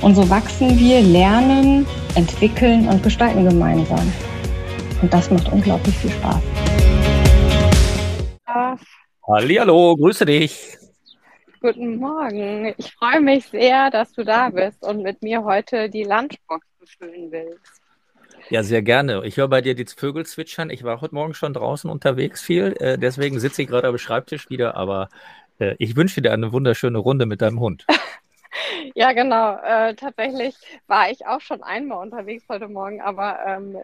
Und so wachsen wir, lernen, entwickeln und gestalten gemeinsam. Und das macht unglaublich viel Spaß. Hallo, grüße dich. Guten Morgen. Ich freue mich sehr, dass du da bist und mit mir heute die Lunchbox befüllen willst. Ja, sehr gerne. Ich höre bei dir die Vögel zwitschern. Ich war heute Morgen schon draußen unterwegs viel, äh, deswegen sitze ich gerade am Schreibtisch wieder, aber äh, ich wünsche dir eine wunderschöne Runde mit deinem Hund. ja, genau. Äh, tatsächlich war ich auch schon einmal unterwegs heute Morgen, aber ähm,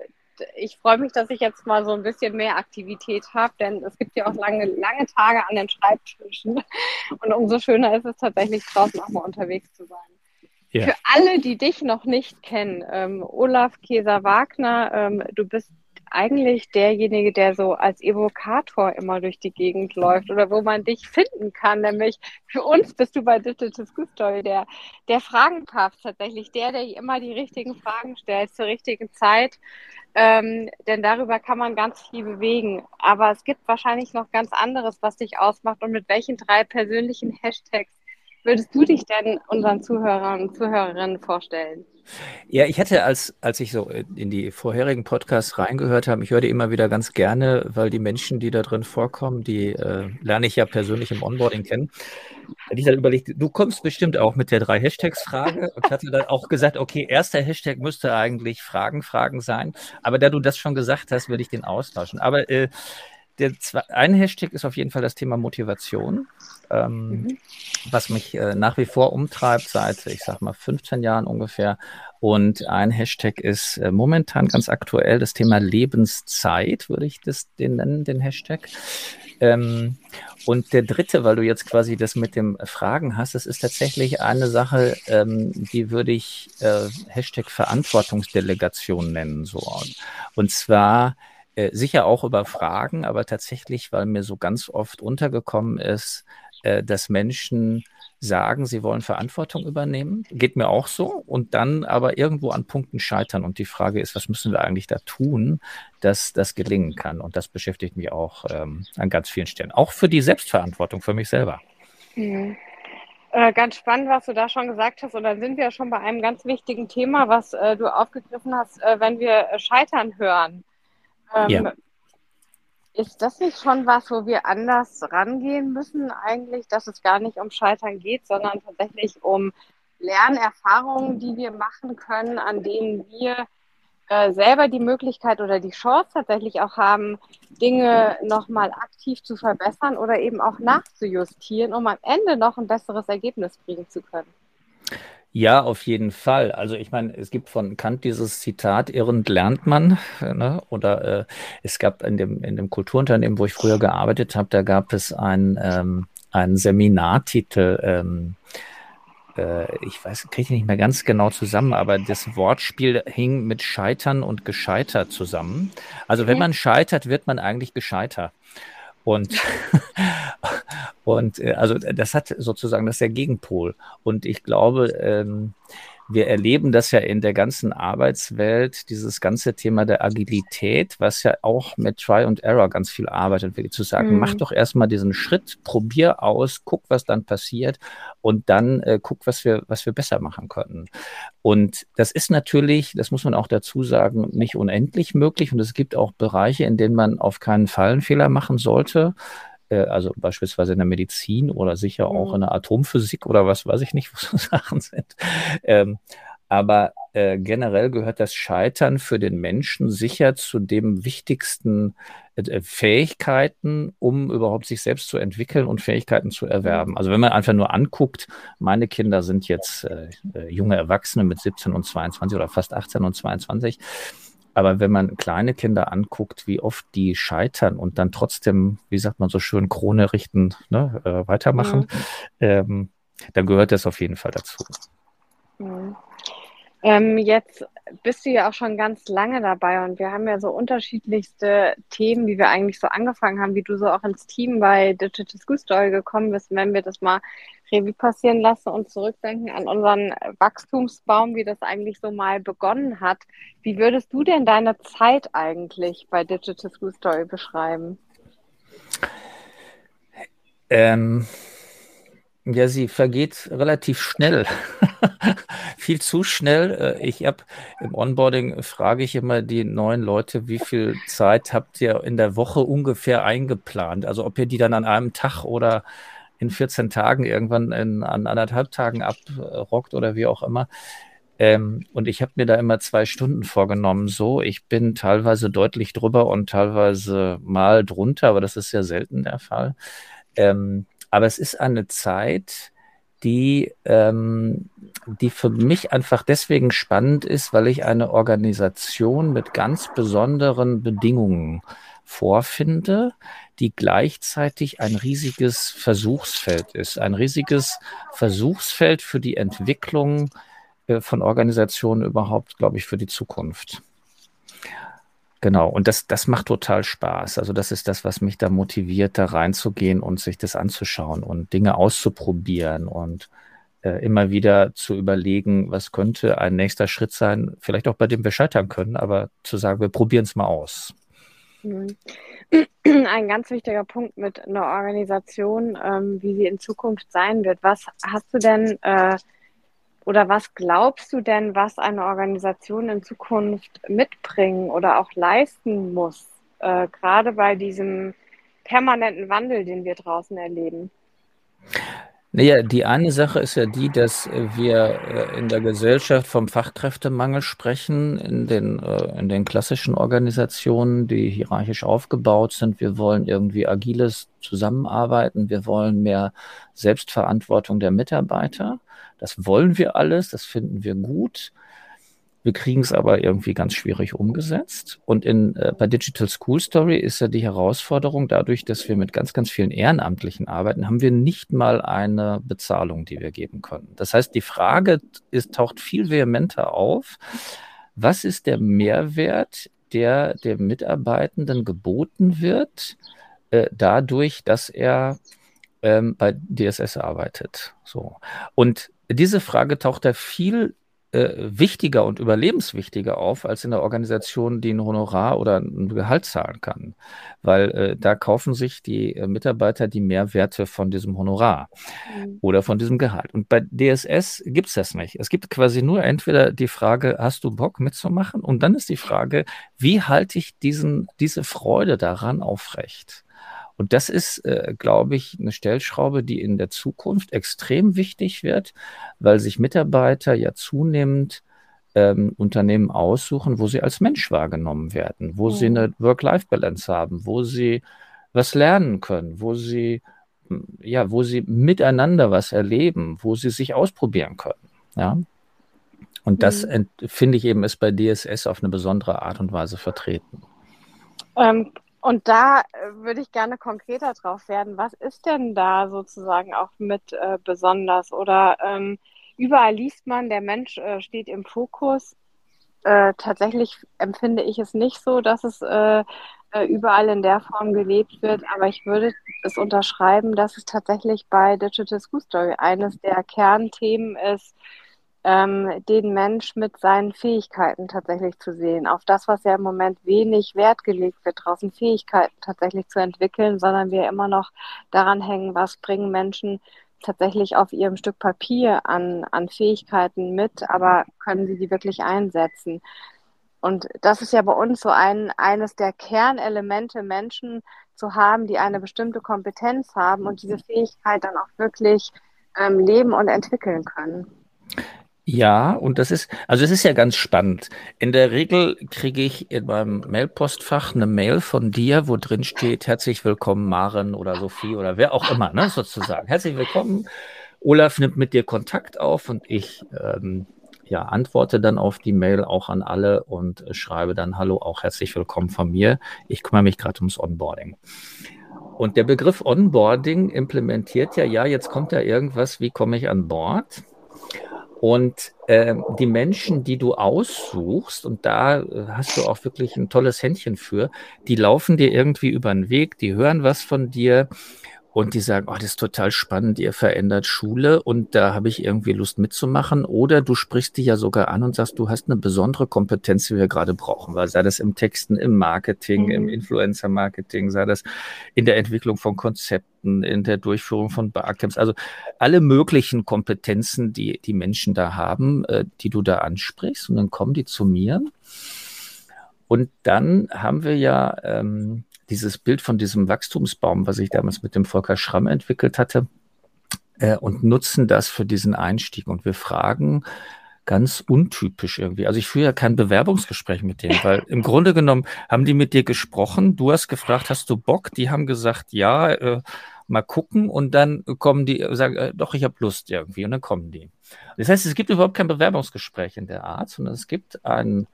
ich freue mich, dass ich jetzt mal so ein bisschen mehr Aktivität habe, denn es gibt ja auch lange, lange Tage an den Schreibtischen. Und umso schöner ist es tatsächlich draußen auch mal unterwegs zu sein. Ja. Für alle, die dich noch nicht kennen, ähm, Olaf Käser-Wagner, ähm, du bist eigentlich derjenige, der so als Evokator immer durch die Gegend läuft oder wo man dich finden kann. Nämlich für uns bist du bei Digital School Story der, der Fragenpapst tatsächlich, der, der immer die richtigen Fragen stellt zur richtigen Zeit. Ähm, denn darüber kann man ganz viel bewegen. Aber es gibt wahrscheinlich noch ganz anderes, was dich ausmacht und mit welchen drei persönlichen Hashtags würdest du dich denn unseren Zuhörern und Zuhörerinnen vorstellen? Ja, ich hätte, als, als ich so in die vorherigen Podcasts reingehört habe, ich höre die immer wieder ganz gerne, weil die Menschen, die da drin vorkommen, die äh, lerne ich ja persönlich im Onboarding kennen. Hätte ich dann überlegt, du kommst bestimmt auch mit der drei Hashtags-Frage und hatte dann auch gesagt, okay, erster Hashtag müsste eigentlich Fragen, Fragen sein. Aber da du das schon gesagt hast, würde ich den austauschen. Aber äh, der zwei, ein Hashtag ist auf jeden Fall das Thema Motivation, ähm, mhm. was mich äh, nach wie vor umtreibt seit, ich sag mal, 15 Jahren ungefähr. Und ein Hashtag ist äh, momentan ganz aktuell das Thema Lebenszeit, würde ich das den nennen, den Hashtag. Ähm, und der dritte, weil du jetzt quasi das mit dem Fragen hast, das ist tatsächlich eine Sache, ähm, die würde ich äh, Hashtag Verantwortungsdelegation nennen. So. Und zwar äh, sicher auch über Fragen, aber tatsächlich, weil mir so ganz oft untergekommen ist, äh, dass Menschen sagen, sie wollen Verantwortung übernehmen. Geht mir auch so. Und dann aber irgendwo an Punkten scheitern. Und die Frage ist, was müssen wir eigentlich da tun, dass das gelingen kann? Und das beschäftigt mich auch ähm, an ganz vielen Stellen. Auch für die Selbstverantwortung für mich selber. Mhm. Äh, ganz spannend, was du da schon gesagt hast. Und dann sind wir schon bei einem ganz wichtigen Thema, was äh, du aufgegriffen hast, äh, wenn wir äh, Scheitern hören. Ähm, ja. Ist das nicht schon was, wo wir anders rangehen müssen eigentlich, dass es gar nicht um Scheitern geht, sondern tatsächlich um Lernerfahrungen, die wir machen können, an denen wir äh, selber die Möglichkeit oder die Chance tatsächlich auch haben, Dinge nochmal aktiv zu verbessern oder eben auch nachzujustieren, um am Ende noch ein besseres Ergebnis bringen zu können. Ja, auf jeden Fall. Also ich meine, es gibt von Kant dieses Zitat, irrend lernt man. Ne? Oder äh, es gab in dem, in dem Kulturunternehmen, wo ich früher gearbeitet habe, da gab es ein, ähm, einen Seminartitel. Ähm, äh, ich weiß, kriege ich nicht mehr ganz genau zusammen, aber das Wortspiel hing mit Scheitern und Gescheitert zusammen. Also wenn man scheitert, wird man eigentlich gescheiter. Und, und äh, also das hat sozusagen, das ist der Gegenpol. Und ich glaube, ähm, wir erleben das ja in der ganzen Arbeitswelt, dieses ganze Thema der Agilität, was ja auch mit Try and Error ganz viel arbeitet, wirklich zu sagen, mhm. mach doch erstmal diesen Schritt, probier aus, guck, was dann passiert und dann äh, guck, was wir, was wir besser machen können. Und das ist natürlich, das muss man auch dazu sagen, nicht unendlich möglich und es gibt auch Bereiche, in denen man auf keinen Fall einen Fehler machen sollte. Äh, also beispielsweise in der Medizin oder sicher auch mhm. in der Atomphysik oder was weiß ich nicht, was so Sachen sind. Ähm, aber äh, generell gehört das Scheitern für den Menschen sicher zu dem wichtigsten äh, Fähigkeiten, um überhaupt sich selbst zu entwickeln und Fähigkeiten zu erwerben. Also wenn man einfach nur anguckt, meine Kinder sind jetzt äh, äh junge Erwachsene mit 17 und 22 oder fast 18 und 22. Aber wenn man kleine Kinder anguckt, wie oft die scheitern und dann trotzdem, wie sagt man so schön, Krone richten, ne, äh, weitermachen, mhm. ähm, dann gehört das auf jeden Fall dazu. Mhm. Ähm, jetzt bist du ja auch schon ganz lange dabei und wir haben ja so unterschiedlichste Themen, wie wir eigentlich so angefangen haben, wie du so auch ins Team bei Digital School Story gekommen bist. Wenn wir das mal Revue passieren lassen und zurückdenken an unseren Wachstumsbaum, wie das eigentlich so mal begonnen hat, wie würdest du denn deine Zeit eigentlich bei Digital School Story beschreiben? Ähm, ja, sie vergeht relativ schnell. viel zu schnell. Äh, ich habe im Onboarding frage ich immer die neuen Leute, wie viel Zeit habt ihr in der Woche ungefähr eingeplant? Also ob ihr die dann an einem Tag oder in 14 Tagen irgendwann in, an anderthalb Tagen abrockt oder wie auch immer. Ähm, und ich habe mir da immer zwei Stunden vorgenommen. So, ich bin teilweise deutlich drüber und teilweise mal drunter, aber das ist ja selten der Fall. Ähm, aber es ist eine Zeit, die, ähm, die für mich einfach deswegen spannend ist, weil ich eine Organisation mit ganz besonderen Bedingungen vorfinde, die gleichzeitig ein riesiges Versuchsfeld ist, ein riesiges Versuchsfeld für die Entwicklung äh, von Organisationen überhaupt, glaube ich, für die Zukunft. Genau, und das, das macht total Spaß. Also das ist das, was mich da motiviert, da reinzugehen und sich das anzuschauen und Dinge auszuprobieren und äh, immer wieder zu überlegen, was könnte ein nächster Schritt sein, vielleicht auch bei dem wir scheitern können, aber zu sagen, wir probieren es mal aus. Ein ganz wichtiger Punkt mit einer Organisation, ähm, wie sie in Zukunft sein wird. Was hast du denn äh, oder was glaubst du denn, was eine Organisation in Zukunft mitbringen oder auch leisten muss, äh, gerade bei diesem permanenten Wandel, den wir draußen erleben? Naja, die eine Sache ist ja die, dass wir äh, in der Gesellschaft vom Fachkräftemangel sprechen, in den, äh, in den klassischen Organisationen, die hierarchisch aufgebaut sind. Wir wollen irgendwie agiles Zusammenarbeiten, wir wollen mehr Selbstverantwortung der Mitarbeiter. Das wollen wir alles, das finden wir gut. Wir kriegen es aber irgendwie ganz schwierig umgesetzt. Und in, äh, bei Digital School Story ist ja die Herausforderung, dadurch, dass wir mit ganz, ganz vielen Ehrenamtlichen arbeiten, haben wir nicht mal eine Bezahlung, die wir geben können. Das heißt, die Frage ist, taucht viel vehementer auf. Was ist der Mehrwert, der dem Mitarbeitenden geboten wird, äh, dadurch, dass er ähm, bei DSS arbeitet? So. Und diese Frage taucht da viel äh, wichtiger und überlebenswichtiger auf als in der Organisation, die ein Honorar oder ein Gehalt zahlen kann. Weil äh, da kaufen sich die äh, Mitarbeiter die Mehrwerte von diesem Honorar mhm. oder von diesem Gehalt. Und bei DSS gibt es das nicht. Es gibt quasi nur entweder die Frage, hast du Bock mitzumachen? Und dann ist die Frage, wie halte ich diesen, diese Freude daran aufrecht? Und das ist, äh, glaube ich, eine Stellschraube, die in der Zukunft extrem wichtig wird, weil sich Mitarbeiter ja zunehmend ähm, Unternehmen aussuchen, wo sie als Mensch wahrgenommen werden, wo mhm. sie eine Work-Life-Balance haben, wo sie was lernen können, wo sie hm, ja, wo sie miteinander was erleben, wo sie sich ausprobieren können. Ja. Und das mhm. finde ich eben ist bei DSS auf eine besondere Art und Weise vertreten. Ähm, und da äh, würde ich gerne konkreter drauf werden. Was ist denn da sozusagen auch mit äh, besonders? Oder ähm, überall liest man, der Mensch äh, steht im Fokus. Äh, tatsächlich empfinde ich es nicht so, dass es äh, äh, überall in der Form gelebt wird, aber ich würde es unterschreiben, dass es tatsächlich bei Digital School Story eines der Kernthemen ist, ähm, den Mensch mit seinen Fähigkeiten tatsächlich zu sehen. Auf das, was ja im Moment wenig Wert gelegt wird, draußen Fähigkeiten tatsächlich zu entwickeln, sondern wir immer noch daran hängen, was bringen Menschen tatsächlich auf ihrem Stück Papier an, an Fähigkeiten mit, aber können sie die wirklich einsetzen? Und das ist ja bei uns so ein, eines der Kernelemente, Menschen zu haben, die eine bestimmte Kompetenz haben und diese Fähigkeit dann auch wirklich ähm, leben und entwickeln können. Ja, und das ist, also es ist ja ganz spannend. In der Regel kriege ich in meinem Mailpostfach eine Mail von dir, wo drin steht, herzlich willkommen Maren oder Sophie oder wer auch immer, ne, sozusagen. Herzlich willkommen. Olaf nimmt mit dir Kontakt auf und ich ähm, ja, antworte dann auf die Mail auch an alle und schreibe dann Hallo, auch herzlich willkommen von mir. Ich kümmere mich gerade ums Onboarding. Und der Begriff Onboarding implementiert ja, ja, jetzt kommt ja irgendwas, wie komme ich an Bord? Und äh, die Menschen, die du aussuchst, und da äh, hast du auch wirklich ein tolles Händchen für, die laufen dir irgendwie über den Weg, die hören was von dir und die sagen, oh, das ist total spannend, ihr verändert Schule und da habe ich irgendwie Lust mitzumachen. Oder du sprichst die ja sogar an und sagst, du hast eine besondere Kompetenz, die wir gerade brauchen, weil sei das im Texten, im Marketing, mhm. im Influencer-Marketing, sei das in der Entwicklung von Konzepten, in der Durchführung von Barcamps, also alle möglichen Kompetenzen, die die Menschen da haben, äh, die du da ansprichst und dann kommen die zu mir. Und dann haben wir ja ähm, dieses Bild von diesem Wachstumsbaum, was ich damals mit dem Volker Schramm entwickelt hatte, äh, und nutzen das für diesen Einstieg. Und wir fragen ganz untypisch irgendwie. Also ich führe ja kein Bewerbungsgespräch mit denen, weil im Grunde genommen haben die mit dir gesprochen. Du hast gefragt, hast du Bock? Die haben gesagt, ja, äh, mal gucken. Und dann kommen die, sagen, äh, doch, ich habe Lust irgendwie. Und dann kommen die. Das heißt, es gibt überhaupt kein Bewerbungsgespräch in der Art, sondern es gibt ein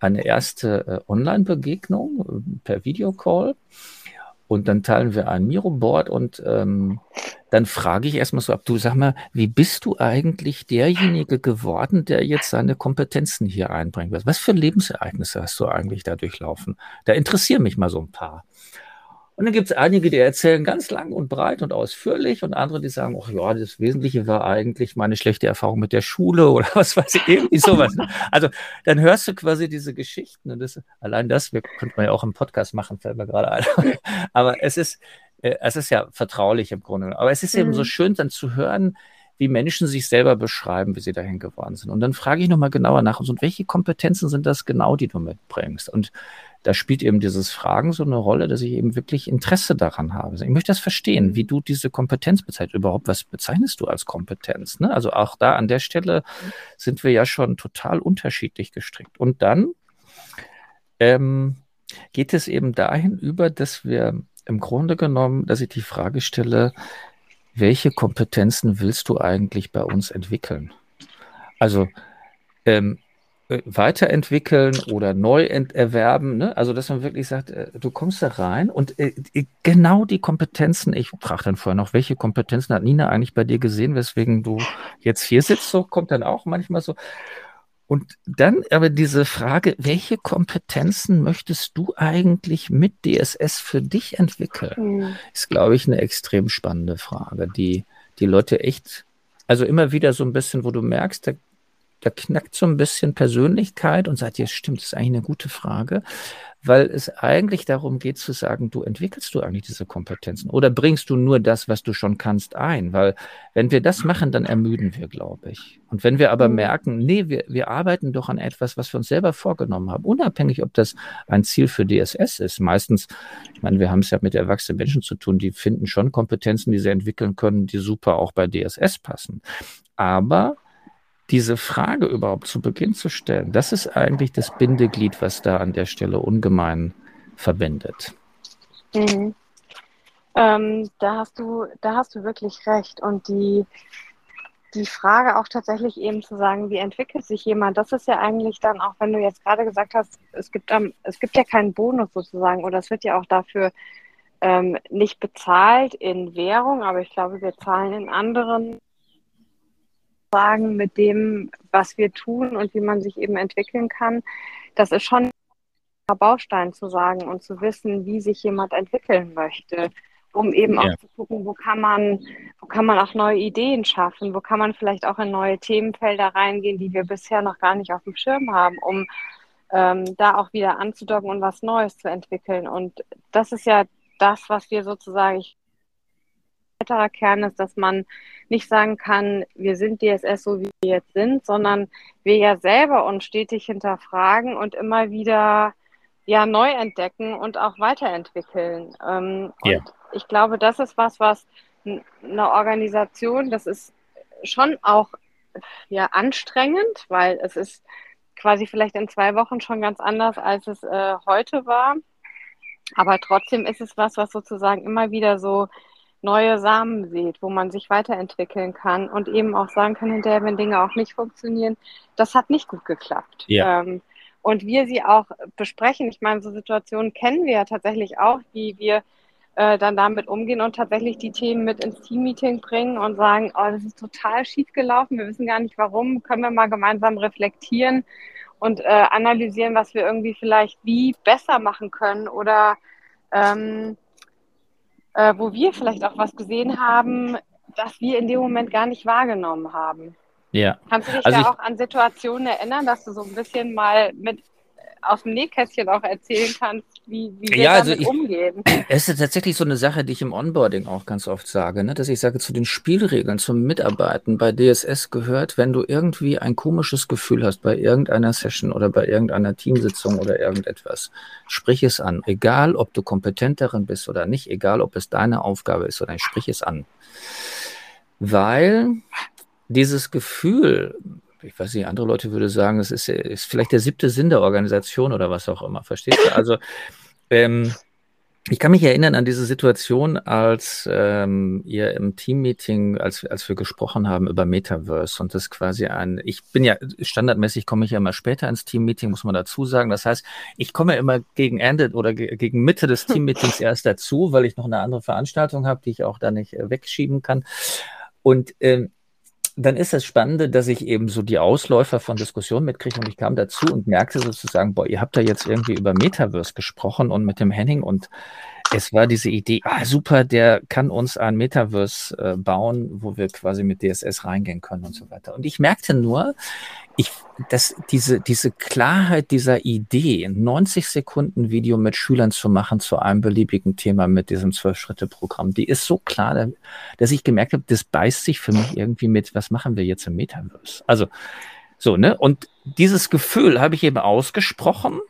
eine erste äh, Online-Begegnung äh, per Videocall. Und dann teilen wir ein Miro-Board und ähm, dann frage ich erstmal so ab, du sag mal, wie bist du eigentlich derjenige geworden, der jetzt seine Kompetenzen hier einbringen wird? Was für Lebensereignisse hast du eigentlich da durchlaufen? Da interessieren mich mal so ein paar. Und dann gibt es einige, die erzählen ganz lang und breit und ausführlich und andere, die sagen, ach ja, das Wesentliche war eigentlich meine schlechte Erfahrung mit der Schule oder was weiß ich, irgendwie sowas. Also dann hörst du quasi diese Geschichten und das, allein das, wir könnten man ja auch im Podcast machen, fällt mir gerade ein. Aber es ist, äh, es ist ja vertraulich im Grunde. Aber es ist mhm. eben so mhm. schön dann zu hören, wie Menschen sich selber beschreiben, wie sie dahin geworden sind. Und dann frage ich nochmal genauer nach, und welche Kompetenzen sind das genau, die du mitbringst? Und da spielt eben dieses Fragen so eine Rolle, dass ich eben wirklich Interesse daran habe. Ich möchte das verstehen, wie du diese Kompetenz bezeichnest. Überhaupt, was bezeichnest du als Kompetenz? Ne? Also auch da an der Stelle sind wir ja schon total unterschiedlich gestrickt. Und dann ähm, geht es eben dahin über, dass wir im Grunde genommen, dass ich die Frage stelle, welche Kompetenzen willst du eigentlich bei uns entwickeln? Also ähm, äh, weiterentwickeln oder neu erwerben. Ne? Also, dass man wirklich sagt, äh, du kommst da rein und äh, genau die Kompetenzen, ich frage dann vorher noch, welche Kompetenzen hat Nina eigentlich bei dir gesehen, weswegen du jetzt hier sitzt, so kommt dann auch manchmal so. Und dann aber diese Frage, welche Kompetenzen möchtest du eigentlich mit DSS für dich entwickeln, mhm. ist, glaube ich, eine extrem spannende Frage, die die Leute echt, also immer wieder so ein bisschen, wo du merkst, da da knackt so ein bisschen Persönlichkeit und sagt, ja, stimmt, das ist eigentlich eine gute Frage, weil es eigentlich darum geht zu sagen, du entwickelst du eigentlich diese Kompetenzen oder bringst du nur das, was du schon kannst, ein? Weil wenn wir das machen, dann ermüden wir, glaube ich. Und wenn wir aber mhm. merken, nee, wir, wir arbeiten doch an etwas, was wir uns selber vorgenommen haben, unabhängig, ob das ein Ziel für DSS ist. Meistens, ich meine, wir haben es ja mit erwachsenen Menschen zu tun, die finden schon Kompetenzen, die sie entwickeln können, die super auch bei DSS passen. Aber diese Frage überhaupt zu Beginn zu stellen, das ist eigentlich das Bindeglied, was da an der Stelle ungemein verbindet. Mhm. Ähm, da hast du, da hast du wirklich recht. Und die, die Frage auch tatsächlich eben zu sagen, wie entwickelt sich jemand, das ist ja eigentlich dann auch, wenn du jetzt gerade gesagt hast, es gibt, um, es gibt ja keinen Bonus sozusagen oder es wird ja auch dafür ähm, nicht bezahlt in Währung, aber ich glaube, wir zahlen in anderen sagen mit dem, was wir tun und wie man sich eben entwickeln kann, das ist schon ein Baustein zu sagen und zu wissen, wie sich jemand entwickeln möchte, um eben ja. auch zu gucken, wo kann man, wo kann man auch neue Ideen schaffen, wo kann man vielleicht auch in neue Themenfelder reingehen, die wir bisher noch gar nicht auf dem Schirm haben, um ähm, da auch wieder anzudocken und was Neues zu entwickeln. Und das ist ja das, was wir sozusagen, ich weiterer Kern ist, dass man nicht sagen kann, wir sind DSS so, wie wir jetzt sind, sondern wir ja selber uns stetig hinterfragen und immer wieder ja neu entdecken und auch weiterentwickeln. Ähm, yeah. Und ich glaube, das ist was, was eine Organisation, das ist schon auch ja anstrengend, weil es ist quasi vielleicht in zwei Wochen schon ganz anders, als es äh, heute war. Aber trotzdem ist es was, was sozusagen immer wieder so neue Samen sieht, wo man sich weiterentwickeln kann und eben auch sagen kann hinterher, wenn Dinge auch nicht funktionieren, das hat nicht gut geklappt. Ja. Ähm, und wir sie auch besprechen. Ich meine, so Situationen kennen wir ja tatsächlich auch, wie wir äh, dann damit umgehen und tatsächlich die Themen mit ins Teammeeting bringen und sagen, oh, das ist total schief gelaufen, wir wissen gar nicht warum, können wir mal gemeinsam reflektieren und äh, analysieren, was wir irgendwie vielleicht wie besser machen können oder ähm, äh, wo wir vielleicht auch was gesehen haben, das wir in dem Moment gar nicht wahrgenommen haben. Ja. Kannst du dich also da auch an Situationen erinnern, dass du so ein bisschen mal mit aus dem Nähkästchen auch erzählen kannst, wie, wie wir ja, also damit ich, umgehen. Es ist tatsächlich so eine Sache, die ich im Onboarding auch ganz oft sage, ne? dass ich sage, zu den Spielregeln, zum Mitarbeiten bei DSS gehört, wenn du irgendwie ein komisches Gefühl hast bei irgendeiner Session oder bei irgendeiner Teamsitzung oder irgendetwas, sprich es an. Egal, ob du kompetent darin bist oder nicht, egal, ob es deine Aufgabe ist oder nicht, sprich es an. Weil dieses Gefühl, ich weiß nicht, andere Leute würden sagen, es ist, ist vielleicht der siebte Sinn der Organisation oder was auch immer. Verstehst du? Also, ähm, ich kann mich erinnern an diese Situation, als ähm, ihr im Teammeeting, als, als wir gesprochen haben über Metaverse und das quasi ein, ich bin ja standardmäßig komme ich ja immer später ins Teammeeting, muss man dazu sagen. Das heißt, ich komme immer gegen Ende oder ge gegen Mitte des Teammeetings erst dazu, weil ich noch eine andere Veranstaltung habe, die ich auch da nicht äh, wegschieben kann. Und ähm, dann ist das Spannende, dass ich eben so die Ausläufer von Diskussionen mitkriege und ich kam dazu und merkte sozusagen, boah, ihr habt da jetzt irgendwie über Metaverse gesprochen und mit dem Henning und es war diese Idee, ah super, der kann uns ein Metaverse äh, bauen, wo wir quasi mit DSS reingehen können und so weiter. Und ich merkte nur, ich, dass diese, diese Klarheit dieser Idee, 90 Sekunden Video mit Schülern zu machen zu einem beliebigen Thema mit diesem Zwölf-Schritte-Programm, die ist so klar, dass ich gemerkt habe, das beißt sich für mich irgendwie mit, was machen wir jetzt im Metaverse? Also, so, ne? Und dieses Gefühl habe ich eben ausgesprochen.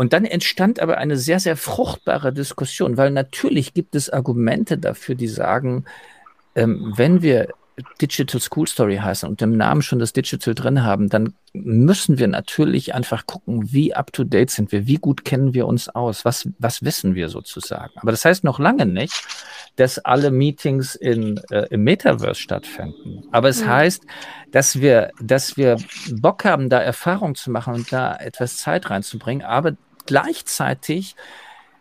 Und dann entstand aber eine sehr, sehr fruchtbare Diskussion, weil natürlich gibt es Argumente dafür, die sagen, ähm, wenn wir Digital School Story heißen und im Namen schon das Digital drin haben, dann müssen wir natürlich einfach gucken, wie up to date sind wir, wie gut kennen wir uns aus, was, was wissen wir sozusagen. Aber das heißt noch lange nicht, dass alle Meetings in, äh, im Metaverse stattfinden. Aber es mhm. heißt, dass wir, dass wir Bock haben, da Erfahrung zu machen und da etwas Zeit reinzubringen, aber gleichzeitig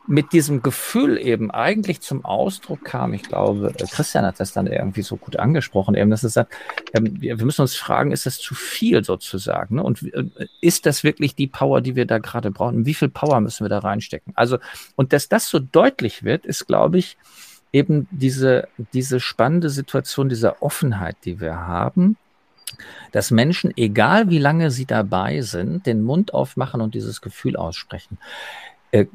mit diesem Gefühl eben eigentlich zum Ausdruck kam, ich glaube, Christian hat das dann irgendwie so gut angesprochen, eben, dass er sagt, ähm, wir müssen uns fragen, ist das zu viel sozusagen? Ne? Und äh, ist das wirklich die Power, die wir da gerade brauchen? Wie viel Power müssen wir da reinstecken? Also, und dass das so deutlich wird, ist, glaube ich, eben diese, diese spannende Situation dieser Offenheit, die wir haben, dass Menschen, egal wie lange sie dabei sind, den Mund aufmachen und dieses Gefühl aussprechen. Äh,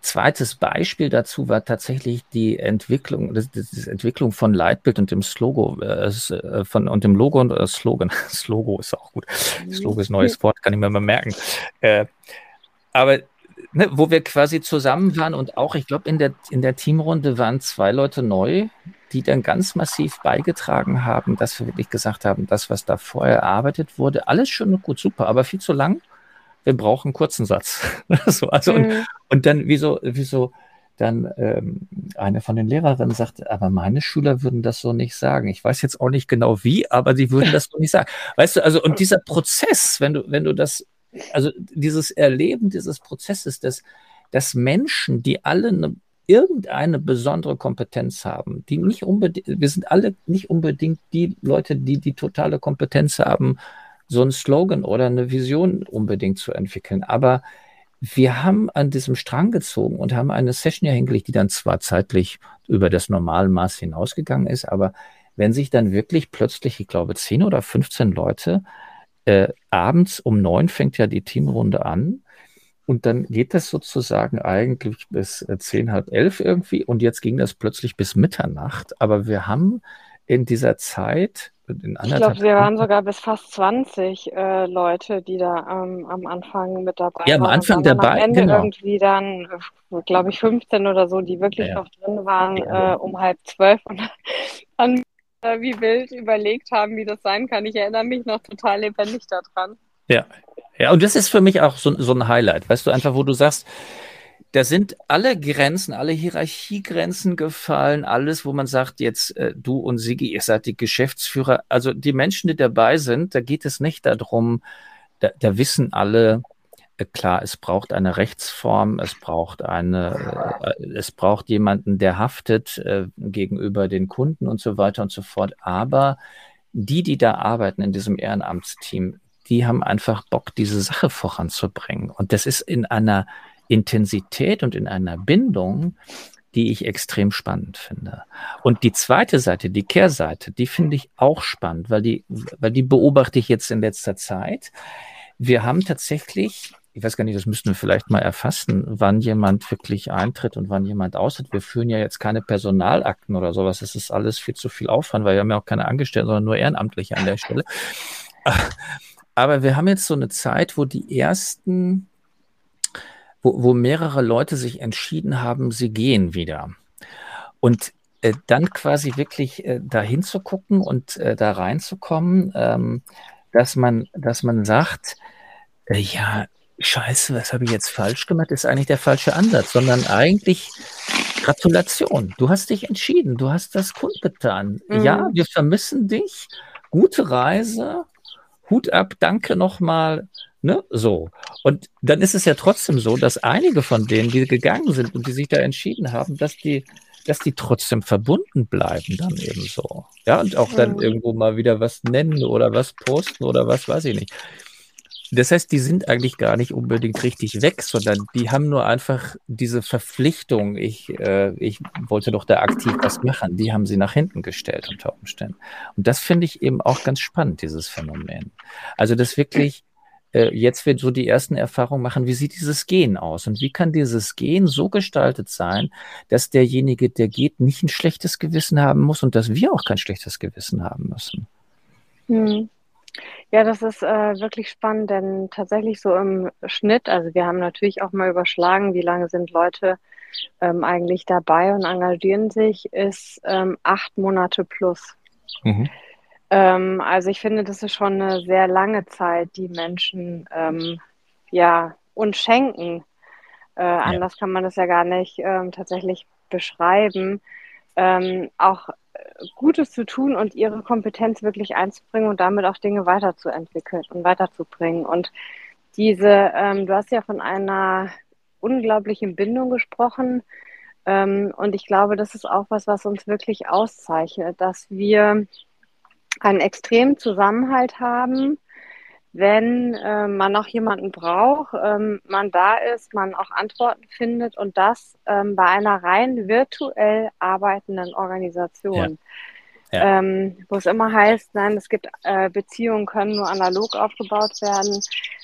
Zweites Beispiel dazu war tatsächlich die Entwicklung, das, das Entwicklung von Leitbild und dem Slogo, äh, äh von, und dem Logo und äh, Slogan. Slogo ist auch gut. Slogo ist ein neues Wort, kann ich mir mal merken. Äh, aber ne, wo wir quasi zusammen waren und auch, ich glaube, in der, in der Teamrunde waren zwei Leute neu, die dann ganz massiv beigetragen haben, dass wir wirklich gesagt haben, das, was da vorher erarbeitet wurde, alles schön und gut, super, aber viel zu lang wir brauchen einen kurzen Satz. so, also mhm. und, und dann, wieso, wieso dann ähm, eine von den Lehrerinnen sagte, aber meine Schüler würden das so nicht sagen. Ich weiß jetzt auch nicht genau wie, aber sie würden das so nicht sagen. Weißt du, also und dieser Prozess, wenn du, wenn du das, also dieses Erleben dieses Prozesses, dass, dass Menschen, die alle eine, irgendeine besondere Kompetenz haben, die nicht unbedingt, wir sind alle nicht unbedingt die Leute, die die totale Kompetenz haben, so einen Slogan oder eine Vision unbedingt zu entwickeln. Aber wir haben an diesem Strang gezogen und haben eine Session ja hingelegt, die dann zwar zeitlich über das normale Maß hinausgegangen ist, aber wenn sich dann wirklich plötzlich, ich glaube, 10 oder 15 Leute äh, abends um neun fängt ja die Teamrunde an. Und dann geht das sozusagen eigentlich bis äh, zehn, halb elf irgendwie. Und jetzt ging das plötzlich bis Mitternacht. Aber wir haben in dieser Zeit in ich glaube, wir waren sogar bis fast 20 äh, Leute, die da ähm, am Anfang mit dabei waren. Ja, am Anfang und dabei. Am Ende genau. irgendwie dann, äh, glaube ich, 15 oder so, die wirklich ja, noch drin waren, ja. äh, um halb zwölf. Und dann wie wild überlegt haben, wie das sein kann. Ich erinnere mich noch total lebendig daran. Ja, ja, und das ist für mich auch so, so ein Highlight, weißt du, einfach, wo du sagst, da sind alle Grenzen, alle Hierarchiegrenzen gefallen, alles, wo man sagt, jetzt äh, du und Sigi, ihr seid die Geschäftsführer. Also die Menschen, die dabei sind, da geht es nicht darum, da, da wissen alle, äh, klar, es braucht eine Rechtsform, es braucht eine, äh, es braucht jemanden, der haftet äh, gegenüber den Kunden und so weiter und so fort. Aber die, die da arbeiten in diesem Ehrenamtsteam, die haben einfach Bock, diese Sache voranzubringen. Und das ist in einer Intensität und in einer Bindung, die ich extrem spannend finde. Und die zweite Seite, die Kehrseite, die finde ich auch spannend, weil die, weil die beobachte ich jetzt in letzter Zeit. Wir haben tatsächlich, ich weiß gar nicht, das müssten wir vielleicht mal erfassen, wann jemand wirklich eintritt und wann jemand austritt. Wir führen ja jetzt keine Personalakten oder sowas. Das ist alles viel zu viel Aufwand, weil wir haben ja auch keine Angestellten, sondern nur Ehrenamtliche an der Stelle. Aber wir haben jetzt so eine Zeit, wo die ersten wo, wo mehrere Leute sich entschieden haben, sie gehen wieder. Und äh, dann quasi wirklich äh, dahin zu gucken und äh, da reinzukommen, ähm, dass man, dass man sagt, äh, ja, scheiße, was habe ich jetzt falsch gemacht, ist eigentlich der falsche Ansatz, sondern eigentlich Gratulation. Du hast dich entschieden, du hast das kundgetan. Mhm. Ja, wir vermissen dich. Gute Reise. Hut ab, danke nochmal. Ne? So. Und dann ist es ja trotzdem so, dass einige von denen, die gegangen sind und die sich da entschieden haben, dass die, dass die trotzdem verbunden bleiben dann eben so. Ja, und auch dann irgendwo mal wieder was nennen oder was posten oder was weiß ich nicht. Das heißt, die sind eigentlich gar nicht unbedingt richtig weg, sondern die haben nur einfach diese Verpflichtung, ich, äh, ich wollte doch da aktiv was machen, die haben sie nach hinten gestellt unter Umständen. Und das finde ich eben auch ganz spannend, dieses Phänomen. Also, dass wirklich äh, jetzt wird so die ersten Erfahrungen machen, wie sieht dieses Gehen aus und wie kann dieses Gehen so gestaltet sein, dass derjenige, der geht, nicht ein schlechtes Gewissen haben muss und dass wir auch kein schlechtes Gewissen haben müssen. Hm. Ja, das ist äh, wirklich spannend, denn tatsächlich so im Schnitt, also wir haben natürlich auch mal überschlagen, wie lange sind Leute ähm, eigentlich dabei und engagieren sich, ist ähm, acht Monate plus. Mhm. Ähm, also ich finde, das ist schon eine sehr lange Zeit, die Menschen ähm, ja uns schenken. Äh, ja. Anders kann man das ja gar nicht ähm, tatsächlich beschreiben. Ähm, auch Gutes zu tun und ihre Kompetenz wirklich einzubringen und damit auch Dinge weiterzuentwickeln und weiterzubringen. Und diese, ähm, du hast ja von einer unglaublichen Bindung gesprochen. Ähm, und ich glaube, das ist auch was, was uns wirklich auszeichnet, dass wir einen extremen Zusammenhalt haben, wenn äh, man noch jemanden braucht, ähm, man da ist, man auch Antworten findet und das ähm, bei einer rein virtuell arbeitenden Organisation. Ja. Ja. Ähm, wo es immer heißt, nein, es gibt äh, Beziehungen können nur analog aufgebaut werden.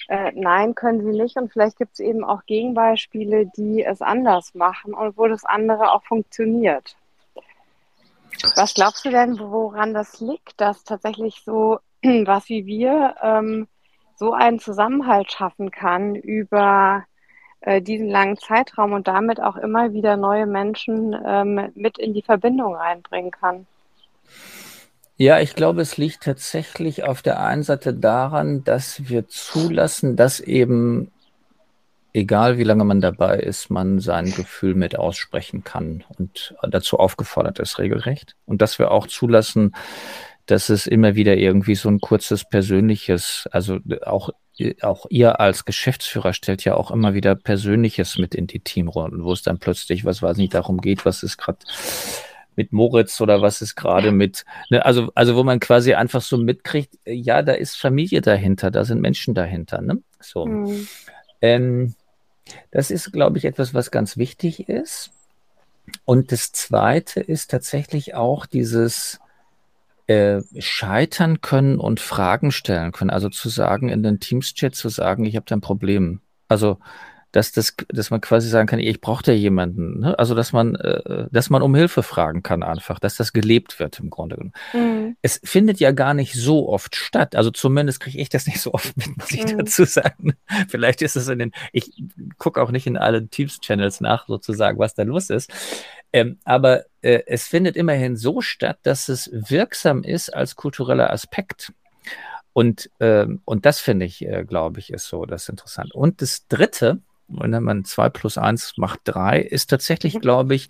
Äh, nein, können sie nicht. Und vielleicht gibt es eben auch Gegenbeispiele, die es anders machen und wo das andere auch funktioniert. Was glaubst du denn, woran das liegt, dass tatsächlich so was wie wir ähm, so einen Zusammenhalt schaffen kann über äh, diesen langen Zeitraum und damit auch immer wieder neue Menschen ähm, mit in die Verbindung reinbringen kann? Ja, ich glaube, es liegt tatsächlich auf der einen Seite daran, dass wir zulassen, dass eben egal wie lange man dabei ist, man sein Gefühl mit aussprechen kann und dazu aufgefordert ist, regelrecht. Und dass wir auch zulassen, dass es immer wieder irgendwie so ein kurzes persönliches, also auch, auch ihr als Geschäftsführer stellt ja auch immer wieder Persönliches mit in die Teamrunden, wo es dann plötzlich, was weiß nicht, darum geht, was ist gerade mit Moritz oder was ist gerade mit, ne, also, also wo man quasi einfach so mitkriegt, ja, da ist Familie dahinter, da sind Menschen dahinter, ne? So. Mhm. Ähm, das ist, glaube ich, etwas, was ganz wichtig ist. Und das Zweite ist tatsächlich auch dieses äh, Scheitern können und Fragen stellen können. Also zu sagen, in den Teams-Chat zu sagen, ich habe da ein Problem. Also dass das, dass man quasi sagen kann, ich brauche da jemanden. Ne? Also dass man, äh, dass man um Hilfe fragen kann einfach, dass das gelebt wird im Grunde genommen. Mhm. Es findet ja gar nicht so oft statt. Also zumindest kriege ich das nicht so oft mit, muss ich mhm. dazu sagen. Vielleicht ist es in den, ich gucke auch nicht in allen Teams-Channels nach, sozusagen, was da los ist. Ähm, aber äh, es findet immerhin so statt, dass es wirksam ist als kultureller Aspekt. Und, ähm, und das finde ich, äh, glaube ich, ist so das interessant. Und das Dritte, wenn man zwei plus eins macht drei, ist tatsächlich, mhm. glaube ich,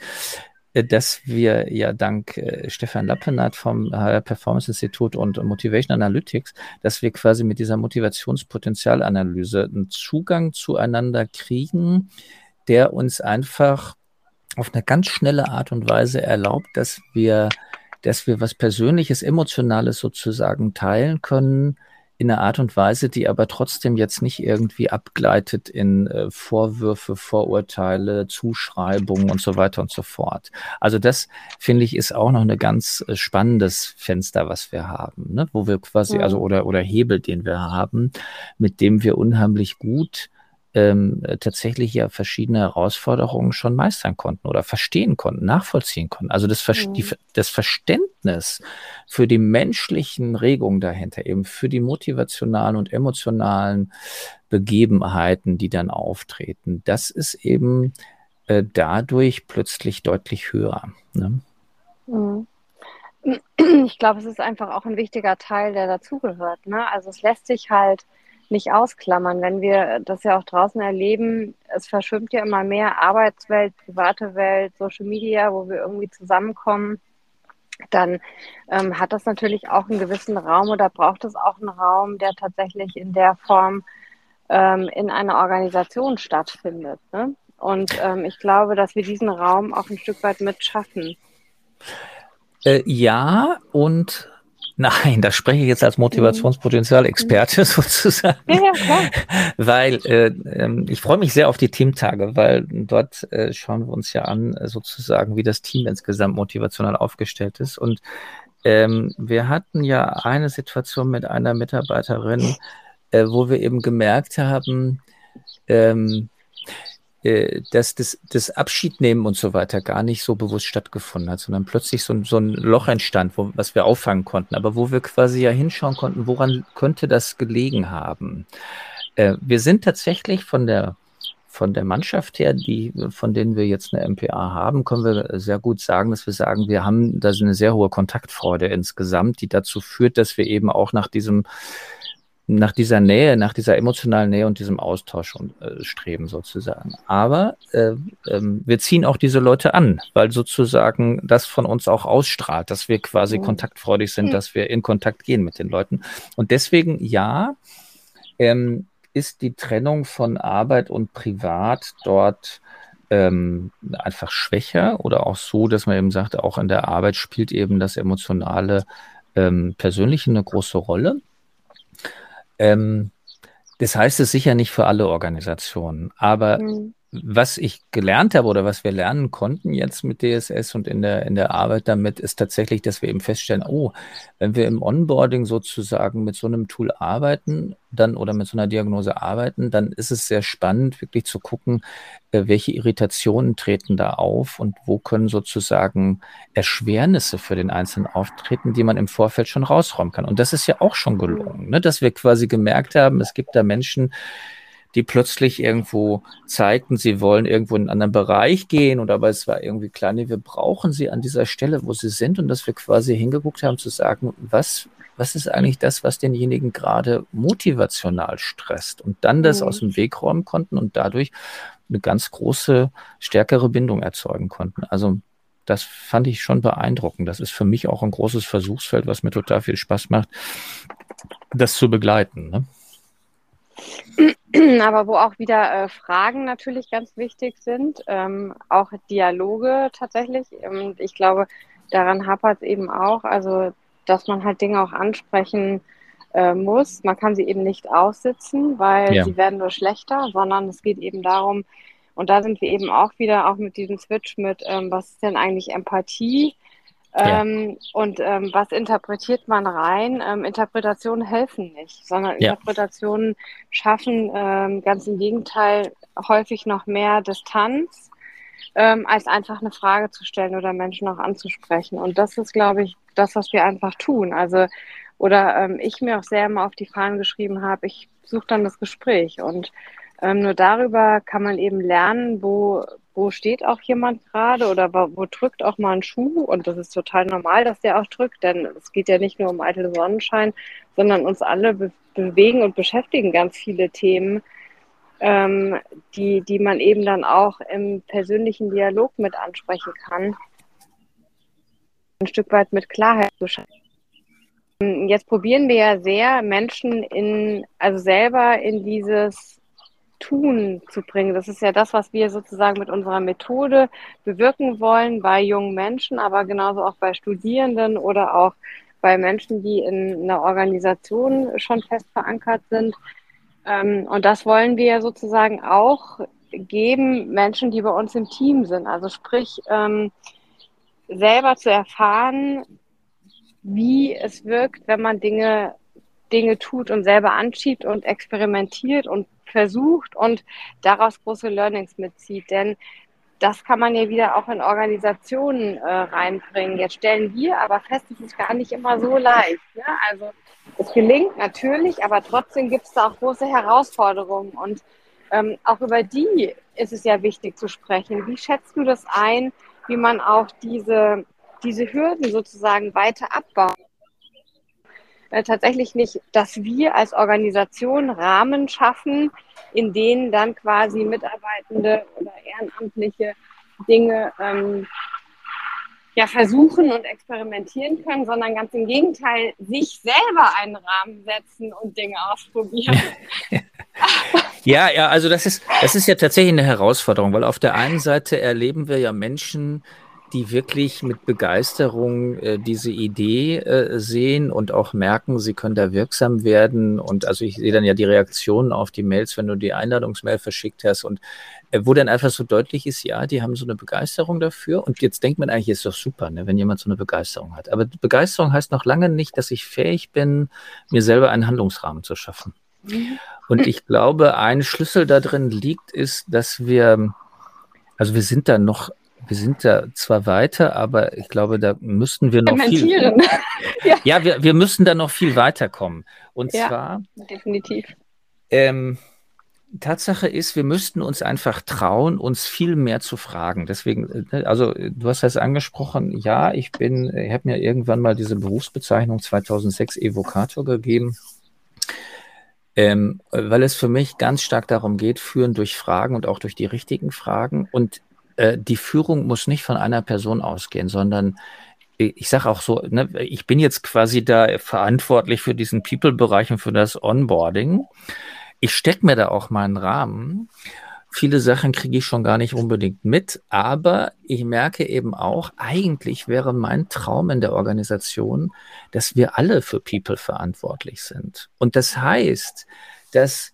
äh, dass wir ja dank äh, Stefan Lappenat vom HR Performance Institut und Motivation Analytics, dass wir quasi mit dieser Motivationspotenzialanalyse einen Zugang zueinander kriegen, der uns einfach auf eine ganz schnelle Art und Weise erlaubt, dass wir, dass wir was Persönliches, Emotionales sozusagen teilen können, in einer Art und Weise, die aber trotzdem jetzt nicht irgendwie abgleitet in äh, Vorwürfe, Vorurteile, Zuschreibungen und so weiter und so fort. Also das finde ich ist auch noch ein ganz äh, spannendes Fenster, was wir haben, ne? wo wir quasi, also oder, oder Hebel, den wir haben, mit dem wir unheimlich gut ähm, tatsächlich ja verschiedene Herausforderungen schon meistern konnten oder verstehen konnten, nachvollziehen konnten. Also das, Ver mhm. die, das Verständnis für die menschlichen Regungen dahinter, eben für die motivationalen und emotionalen Begebenheiten, die dann auftreten, das ist eben äh, dadurch plötzlich deutlich höher. Ne? Mhm. Ich glaube, es ist einfach auch ein wichtiger Teil, der dazugehört. Ne? Also es lässt sich halt nicht ausklammern. Wenn wir das ja auch draußen erleben, es verschwimmt ja immer mehr Arbeitswelt, private Welt, Social Media, wo wir irgendwie zusammenkommen, dann ähm, hat das natürlich auch einen gewissen Raum oder braucht es auch einen Raum, der tatsächlich in der Form ähm, in einer Organisation stattfindet. Ne? Und ähm, ich glaube, dass wir diesen Raum auch ein Stück weit mitschaffen. Äh, ja, und Nein, da spreche ich jetzt als Motivationspotenzialexperte sozusagen. Ja, ja, klar. Weil äh, äh, ich freue mich sehr auf die Teamtage, weil dort äh, schauen wir uns ja an, äh, sozusagen, wie das Team insgesamt motivational aufgestellt ist. Und ähm, wir hatten ja eine Situation mit einer Mitarbeiterin, äh, wo wir eben gemerkt haben, ähm, äh, dass das, das Abschiednehmen und so weiter gar nicht so bewusst stattgefunden hat, sondern plötzlich so, so ein Loch entstand, wo, was wir auffangen konnten, aber wo wir quasi ja hinschauen konnten, woran könnte das gelegen haben. Äh, wir sind tatsächlich von der von der Mannschaft her, die, von denen wir jetzt eine MPA haben, können wir sehr gut sagen, dass wir sagen, wir haben da eine sehr hohe Kontaktfreude insgesamt, die dazu führt, dass wir eben auch nach diesem nach dieser Nähe, nach dieser emotionalen Nähe und diesem Austausch äh, streben sozusagen. Aber äh, äh, wir ziehen auch diese Leute an, weil sozusagen das von uns auch ausstrahlt, dass wir quasi mhm. kontaktfreudig sind, dass wir in Kontakt gehen mit den Leuten. Und deswegen ja, ähm, ist die Trennung von Arbeit und Privat dort ähm, einfach schwächer oder auch so, dass man eben sagt, auch in der Arbeit spielt eben das emotionale ähm, Persönliche eine große Rolle. Ähm, das heißt es sicher nicht für alle Organisationen, aber mhm was ich gelernt habe oder was wir lernen konnten jetzt mit DSS und in der, in der Arbeit damit, ist tatsächlich, dass wir eben feststellen, oh, wenn wir im Onboarding sozusagen mit so einem Tool arbeiten, dann oder mit so einer Diagnose arbeiten, dann ist es sehr spannend, wirklich zu gucken, äh, welche Irritationen treten da auf und wo können sozusagen Erschwernisse für den Einzelnen auftreten, die man im Vorfeld schon rausräumen kann. Und das ist ja auch schon gelungen, ne? dass wir quasi gemerkt haben, es gibt da Menschen, die plötzlich irgendwo zeigten, sie wollen irgendwo in einen anderen Bereich gehen und aber es war irgendwie klar, nee, wir brauchen sie an dieser Stelle, wo sie sind und dass wir quasi hingeguckt haben zu sagen, was, was ist eigentlich das, was denjenigen gerade motivational stresst und dann das mhm. aus dem Weg räumen konnten und dadurch eine ganz große, stärkere Bindung erzeugen konnten. Also das fand ich schon beeindruckend. Das ist für mich auch ein großes Versuchsfeld, was mir total viel Spaß macht, das zu begleiten. Ne? aber wo auch wieder äh, Fragen natürlich ganz wichtig sind, ähm, auch Dialoge tatsächlich. Und ich glaube, daran hapert es eben auch, also dass man halt Dinge auch ansprechen äh, muss. Man kann sie eben nicht aussitzen, weil ja. sie werden nur schlechter, sondern es geht eben darum, und da sind wir eben auch wieder auch mit diesem Switch mit, ähm, was ist denn eigentlich Empathie? Ähm, Und ähm, was interpretiert man rein? Ähm, Interpretationen helfen nicht, sondern ja. Interpretationen schaffen ähm, ganz im Gegenteil häufig noch mehr Distanz, ähm, als einfach eine Frage zu stellen oder Menschen auch anzusprechen. Und das ist, glaube ich, das, was wir einfach tun. Also, oder ich mir auch sehr immer auf die Fahnen geschrieben habe, ich suche dann das Gespräch. Und nur darüber kann man eben lernen, wo wo steht auch jemand gerade oder wo, wo, drückt auch mal ein Schuh. Und das ist total normal, dass der auch drückt, denn es geht ja nicht nur um eitel Sonnenschein, sondern uns alle be bewegen und beschäftigen ganz viele Themen, ähm, die, die man eben dann auch im persönlichen Dialog mit ansprechen kann. Ein Stück weit mit Klarheit zu schaffen. Jetzt probieren wir ja sehr, Menschen in, also selber in dieses Tun zu bringen. Das ist ja das, was wir sozusagen mit unserer Methode bewirken wollen bei jungen Menschen, aber genauso auch bei Studierenden oder auch bei Menschen, die in einer Organisation schon fest verankert sind. Ähm, und das wollen wir sozusagen auch geben Menschen, die bei uns im Team sind. Also sprich, ähm, selber zu erfahren, wie es wirkt, wenn man Dinge, Dinge tut und selber anschiebt und experimentiert und versucht und daraus große Learnings mitzieht. Denn das kann man ja wieder auch in Organisationen äh, reinbringen. Jetzt stellen wir aber fest, es ist gar nicht immer so leicht. Ne? Also es gelingt natürlich, aber trotzdem gibt es da auch große Herausforderungen. Und ähm, auch über die ist es ja wichtig zu sprechen. Wie schätzt du das ein, wie man auch diese diese Hürden sozusagen weiter abbauen. Äh, tatsächlich nicht, dass wir als Organisation Rahmen schaffen, in denen dann quasi Mitarbeitende oder Ehrenamtliche Dinge ähm, ja, versuchen und experimentieren können, sondern ganz im Gegenteil, sich selber einen Rahmen setzen und Dinge ausprobieren. ja, ja, also das ist, das ist ja tatsächlich eine Herausforderung, weil auf der einen Seite erleben wir ja Menschen, die wirklich mit Begeisterung äh, diese Idee äh, sehen und auch merken, sie können da wirksam werden. Und also ich sehe dann ja die Reaktionen auf die Mails, wenn du die Einladungsmail verschickt hast und äh, wo dann einfach so deutlich ist, ja, die haben so eine Begeisterung dafür. Und jetzt denkt man eigentlich, ist doch super, ne, wenn jemand so eine Begeisterung hat. Aber Begeisterung heißt noch lange nicht, dass ich fähig bin, mir selber einen Handlungsrahmen zu schaffen. Mhm. Und ich glaube, ein Schlüssel da drin liegt, ist, dass wir, also wir sind da noch wir sind da zwar weiter, aber ich glaube, da müssten wir noch viel. ja, ja wir, wir müssen da noch viel weiterkommen. Und ja, zwar. Definitiv. Ähm, Tatsache ist, wir müssten uns einfach trauen, uns viel mehr zu fragen. Deswegen, äh, also du hast das angesprochen, ja, ich bin, ich habe mir irgendwann mal diese Berufsbezeichnung 2006 Evokator gegeben, ähm, weil es für mich ganz stark darum geht, führen durch Fragen und auch durch die richtigen Fragen. Und äh, die Führung muss nicht von einer Person ausgehen, sondern ich sage auch so, ne, ich bin jetzt quasi da verantwortlich für diesen People-Bereich und für das Onboarding. Ich stecke mir da auch mal einen Rahmen. Viele Sachen kriege ich schon gar nicht unbedingt mit, aber ich merke eben auch, eigentlich wäre mein Traum in der Organisation, dass wir alle für People verantwortlich sind. Und das heißt, dass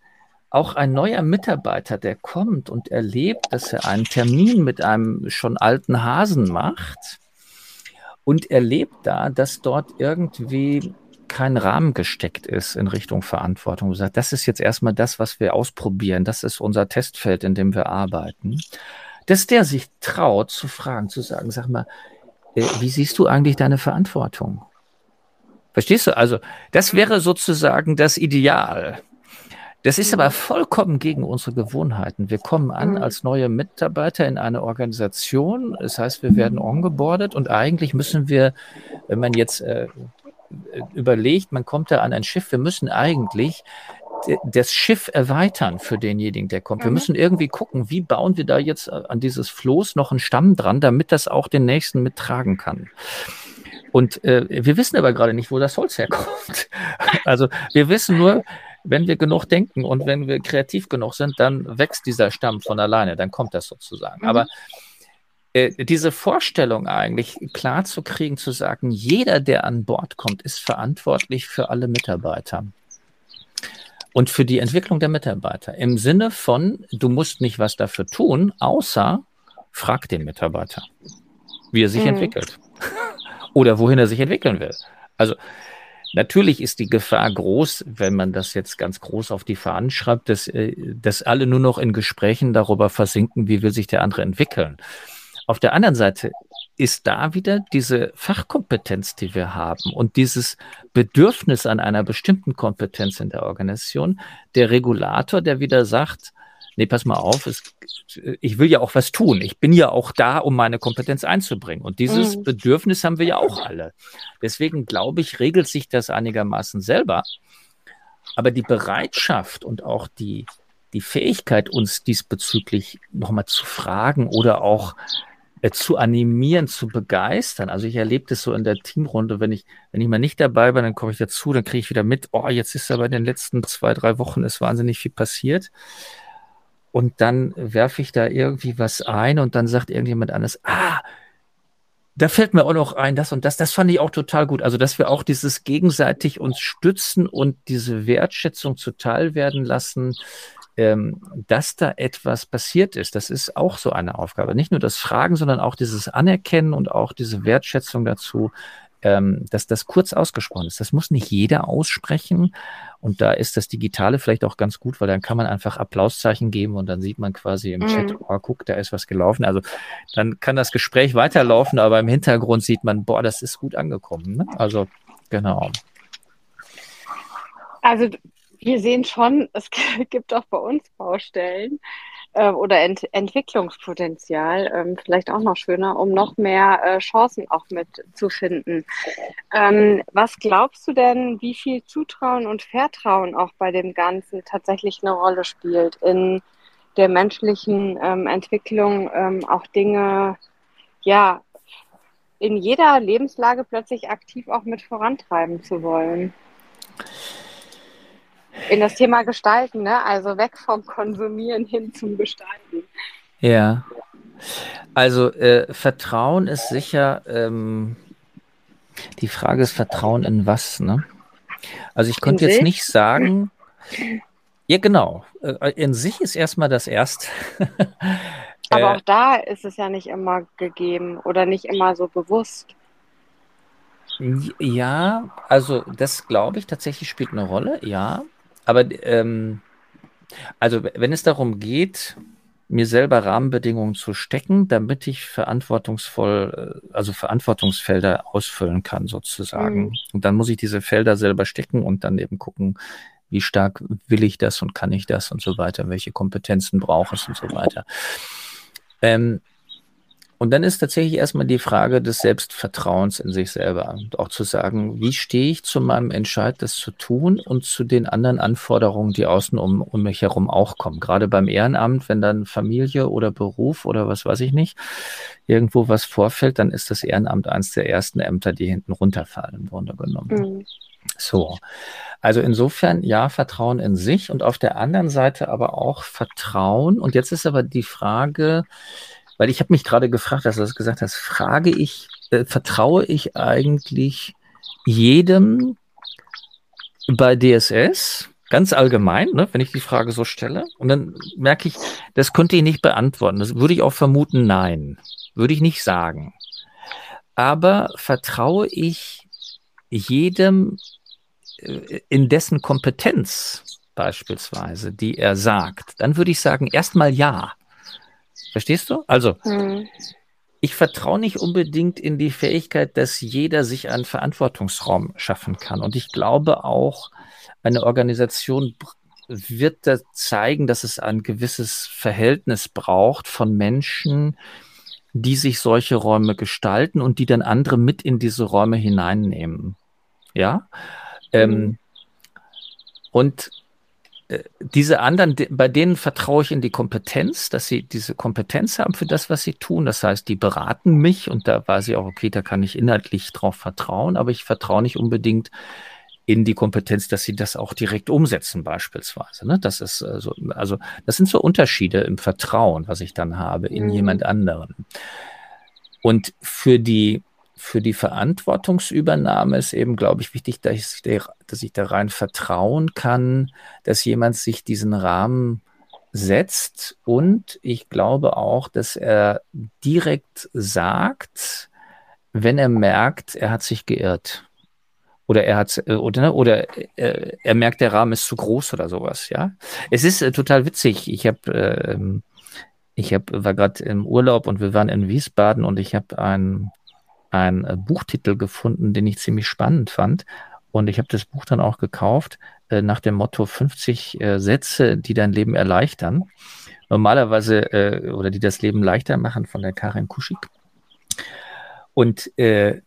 auch ein neuer Mitarbeiter, der kommt und erlebt, dass er einen Termin mit einem schon alten Hasen macht und erlebt da, dass dort irgendwie kein Rahmen gesteckt ist in Richtung Verantwortung. Sagt, das ist jetzt erstmal das, was wir ausprobieren. Das ist unser Testfeld, in dem wir arbeiten. Dass der sich traut zu fragen, zu sagen, sag mal, äh, wie siehst du eigentlich deine Verantwortung? Verstehst du? Also, das wäre sozusagen das Ideal. Das ist aber vollkommen gegen unsere Gewohnheiten. Wir kommen an mhm. als neue Mitarbeiter in eine Organisation. Das heißt, wir werden ongeboardet und eigentlich müssen wir, wenn man jetzt äh, überlegt, man kommt da an ein Schiff, wir müssen eigentlich das Schiff erweitern für denjenigen, der kommt. Wir mhm. müssen irgendwie gucken, wie bauen wir da jetzt an dieses Floß noch einen Stamm dran, damit das auch den nächsten mittragen kann. Und äh, wir wissen aber gerade nicht, wo das Holz herkommt. Also wir wissen nur, wenn wir genug denken und wenn wir kreativ genug sind, dann wächst dieser Stamm von alleine, dann kommt das sozusagen. Mhm. Aber äh, diese Vorstellung eigentlich klar zu kriegen, zu sagen, jeder, der an Bord kommt, ist verantwortlich für alle Mitarbeiter. Und für die Entwicklung der Mitarbeiter. Im Sinne von, du musst nicht was dafür tun, außer frag den Mitarbeiter, wie er sich mhm. entwickelt. Oder wohin er sich entwickeln will. Also Natürlich ist die Gefahr groß, wenn man das jetzt ganz groß auf die Fahnen schreibt, dass, äh, dass alle nur noch in Gesprächen darüber versinken, wie will sich der andere entwickeln. Auf der anderen Seite ist da wieder diese Fachkompetenz, die wir haben und dieses Bedürfnis an einer bestimmten Kompetenz in der Organisation, der Regulator, der wieder sagt, nee, pass mal auf, es, ich will ja auch was tun. Ich bin ja auch da, um meine Kompetenz einzubringen. Und dieses mhm. Bedürfnis haben wir ja auch alle. Deswegen glaube ich, regelt sich das einigermaßen selber. Aber die Bereitschaft und auch die, die Fähigkeit, uns diesbezüglich nochmal zu fragen oder auch äh, zu animieren, zu begeistern. Also ich erlebe das so in der Teamrunde, wenn ich, wenn ich mal nicht dabei bin, dann komme ich dazu, dann kriege ich wieder mit, oh, jetzt ist aber in den letzten zwei, drei Wochen ist wahnsinnig viel passiert. Und dann werfe ich da irgendwie was ein und dann sagt irgendjemand anderes, ah, da fällt mir auch noch ein, das und das, das fand ich auch total gut. Also, dass wir auch dieses gegenseitig uns stützen und diese Wertschätzung zuteil werden lassen, ähm, dass da etwas passiert ist. Das ist auch so eine Aufgabe. Nicht nur das Fragen, sondern auch dieses Anerkennen und auch diese Wertschätzung dazu, ähm, dass das kurz ausgesprochen ist. Das muss nicht jeder aussprechen. Und da ist das Digitale vielleicht auch ganz gut, weil dann kann man einfach Applauszeichen geben und dann sieht man quasi im mhm. Chat, oh, guck, da ist was gelaufen. Also dann kann das Gespräch weiterlaufen, aber im Hintergrund sieht man, boah, das ist gut angekommen. Ne? Also genau. Also wir sehen schon, es gibt auch bei uns Baustellen äh, oder Ent Entwicklungspotenzial, ähm, vielleicht auch noch schöner, um noch mehr äh, Chancen auch mitzufinden. Ähm, was glaubst du denn, wie viel Zutrauen und Vertrauen auch bei dem Ganzen tatsächlich eine Rolle spielt in der menschlichen ähm, Entwicklung, ähm, auch Dinge, ja, in jeder Lebenslage plötzlich aktiv auch mit vorantreiben zu wollen? In das Thema Gestalten, ne? also weg vom Konsumieren hin zum Gestalten. Ja, also äh, Vertrauen ist sicher, ähm, die Frage ist Vertrauen in was, ne? Also ich könnte jetzt nicht sagen, ja genau, äh, in sich ist erstmal das Erste. Aber äh, auch da ist es ja nicht immer gegeben oder nicht immer so bewusst. Ja, also das glaube ich tatsächlich spielt eine Rolle, ja. Aber ähm, also wenn es darum geht, mir selber Rahmenbedingungen zu stecken, damit ich verantwortungsvoll, äh, also Verantwortungsfelder ausfüllen kann sozusagen. Mhm. Und dann muss ich diese Felder selber stecken und dann eben gucken, wie stark will ich das und kann ich das und so weiter, welche Kompetenzen brauche ich und so weiter. Ähm, und dann ist tatsächlich erstmal die Frage des Selbstvertrauens in sich selber und auch zu sagen, wie stehe ich zu meinem Entscheid, das zu tun und zu den anderen Anforderungen, die außen um, um mich herum auch kommen. Gerade beim Ehrenamt, wenn dann Familie oder Beruf oder was weiß ich nicht, irgendwo was vorfällt, dann ist das Ehrenamt eines der ersten Ämter, die hinten runterfallen, im Grunde genommen. Mhm. So. Also insofern ja, Vertrauen in sich und auf der anderen Seite aber auch Vertrauen. Und jetzt ist aber die Frage, weil ich habe mich gerade gefragt, dass du das gesagt hast, frage ich, äh, vertraue ich eigentlich jedem bei DSS, ganz allgemein, ne, wenn ich die Frage so stelle. Und dann merke ich, das könnte ich nicht beantworten. Das würde ich auch vermuten, nein. Würde ich nicht sagen. Aber vertraue ich jedem äh, in dessen Kompetenz beispielsweise, die er sagt, dann würde ich sagen, erstmal ja. Verstehst du? Also, mhm. ich vertraue nicht unbedingt in die Fähigkeit, dass jeder sich einen Verantwortungsraum schaffen kann. Und ich glaube auch, eine Organisation wird da zeigen, dass es ein gewisses Verhältnis braucht von Menschen, die sich solche Räume gestalten und die dann andere mit in diese Räume hineinnehmen. Ja. Mhm. Ähm, und äh, diese anderen, bei denen vertraue ich in die Kompetenz, dass sie diese Kompetenz haben für das, was sie tun. Das heißt, die beraten mich und da weiß ich auch, okay, da kann ich inhaltlich drauf vertrauen, aber ich vertraue nicht unbedingt in die Kompetenz, dass sie das auch direkt umsetzen, beispielsweise. Ne? Das ist also, also, das sind so Unterschiede im Vertrauen, was ich dann habe in mhm. jemand anderen. Und für die für die Verantwortungsübernahme ist eben, glaube ich, wichtig, dass ich, der, dass ich da rein vertrauen kann, dass jemand sich diesen Rahmen setzt und ich glaube auch, dass er direkt sagt, wenn er merkt, er hat sich geirrt. Oder er hat äh, oder, ne, oder äh, er merkt, der Rahmen ist zu groß oder sowas, ja. Es ist äh, total witzig. Ich habe äh, ich hab, war gerade im Urlaub und wir waren in Wiesbaden und ich habe ein einen äh, Buchtitel gefunden, den ich ziemlich spannend fand. Und ich habe das Buch dann auch gekauft äh, nach dem Motto 50 äh, Sätze, die dein Leben erleichtern. normalerweise äh, oder die das Leben leichter machen von der Karin Kuschig. Und äh,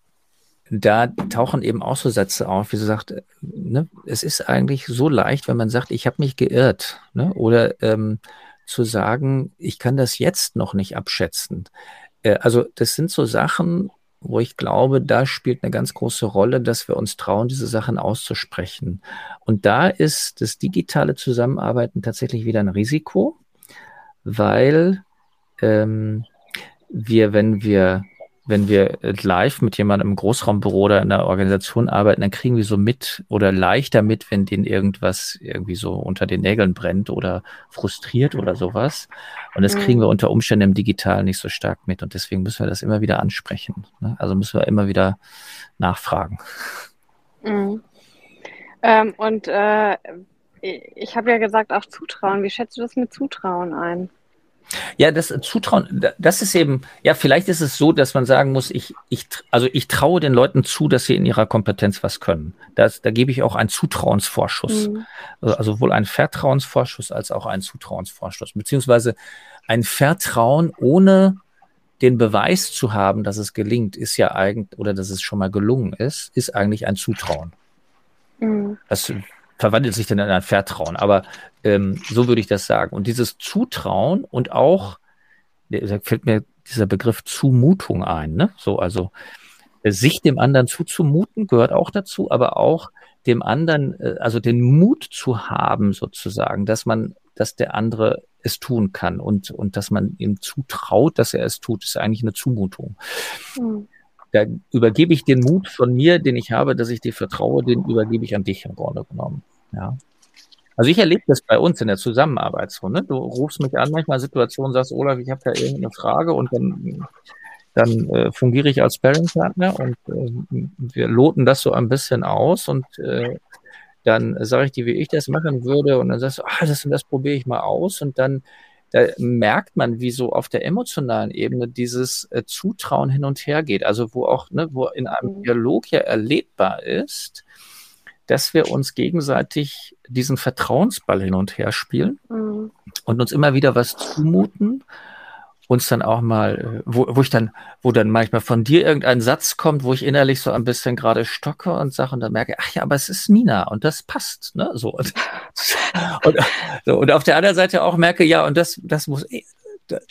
da tauchen eben auch so Sätze auf, wie sie sagt, ne, es ist eigentlich so leicht, wenn man sagt, ich habe mich geirrt, ne, oder ähm, zu sagen, ich kann das jetzt noch nicht abschätzen. Äh, also das sind so Sachen, wo ich glaube, da spielt eine ganz große Rolle, dass wir uns trauen, diese Sachen auszusprechen. Und da ist das digitale Zusammenarbeiten tatsächlich wieder ein Risiko, weil ähm, wir, wenn wir wenn wir live mit jemandem im Großraumbüro oder in einer Organisation arbeiten, dann kriegen wir so mit oder leichter mit, wenn denen irgendwas irgendwie so unter den Nägeln brennt oder frustriert oder sowas. Und das kriegen wir mhm. unter Umständen im Digitalen nicht so stark mit. Und deswegen müssen wir das immer wieder ansprechen. Ne? Also müssen wir immer wieder nachfragen. Mhm. Ähm, und äh, ich habe ja gesagt, auch Zutrauen. Wie schätzt du das mit Zutrauen ein? Ja, das Zutrauen, das ist eben, ja, vielleicht ist es so, dass man sagen muss, ich, ich, also ich traue den Leuten zu, dass sie in ihrer Kompetenz was können. Das, da gebe ich auch einen Zutrauensvorschuss. Mhm. Also, also sowohl einen Vertrauensvorschuss als auch einen Zutrauensvorschuss. Beziehungsweise ein Vertrauen ohne den Beweis zu haben, dass es gelingt, ist ja eigentlich, oder dass es schon mal gelungen ist, ist eigentlich ein Zutrauen. Mhm. Das verwandelt sich dann in ein Vertrauen. Aber ähm, so würde ich das sagen. Und dieses Zutrauen und auch, da fällt mir dieser Begriff Zumutung ein, ne? So, also äh, sich dem anderen zuzumuten gehört auch dazu, aber auch dem anderen, äh, also den Mut zu haben, sozusagen, dass man, dass der andere es tun kann und, und dass man ihm zutraut, dass er es tut, ist eigentlich eine Zumutung. Mhm. Da übergebe ich den Mut von mir, den ich habe, dass ich dir vertraue, den übergebe ich an dich im Grunde genommen. Ja. Also ich erlebe das bei uns in der Zusammenarbeit so. Ne? Du rufst mich an, manchmal Situationen, sagst, Olaf, ich habe da irgendeine Frage und dann, dann äh, fungiere ich als Sparring-Partner und äh, wir loten das so ein bisschen aus und äh, dann sage ich dir, wie ich das machen würde und dann sagst du, ah, das und das probiere ich mal aus und dann da merkt man, wie so auf der emotionalen Ebene dieses äh, Zutrauen hin und her geht. Also wo auch, ne, wo in einem mhm. Dialog ja erlebbar ist, dass wir uns gegenseitig diesen Vertrauensball hin und her spielen mhm. und uns immer wieder was zumuten uns dann auch mal, äh, wo, wo ich dann, wo dann manchmal von dir irgendein Satz kommt, wo ich innerlich so ein bisschen gerade stocke und sage und dann merke, ach ja, aber es ist Nina und das passt, ne, so. Und, und, so, und auf der anderen Seite auch merke, ja, und das, das muss,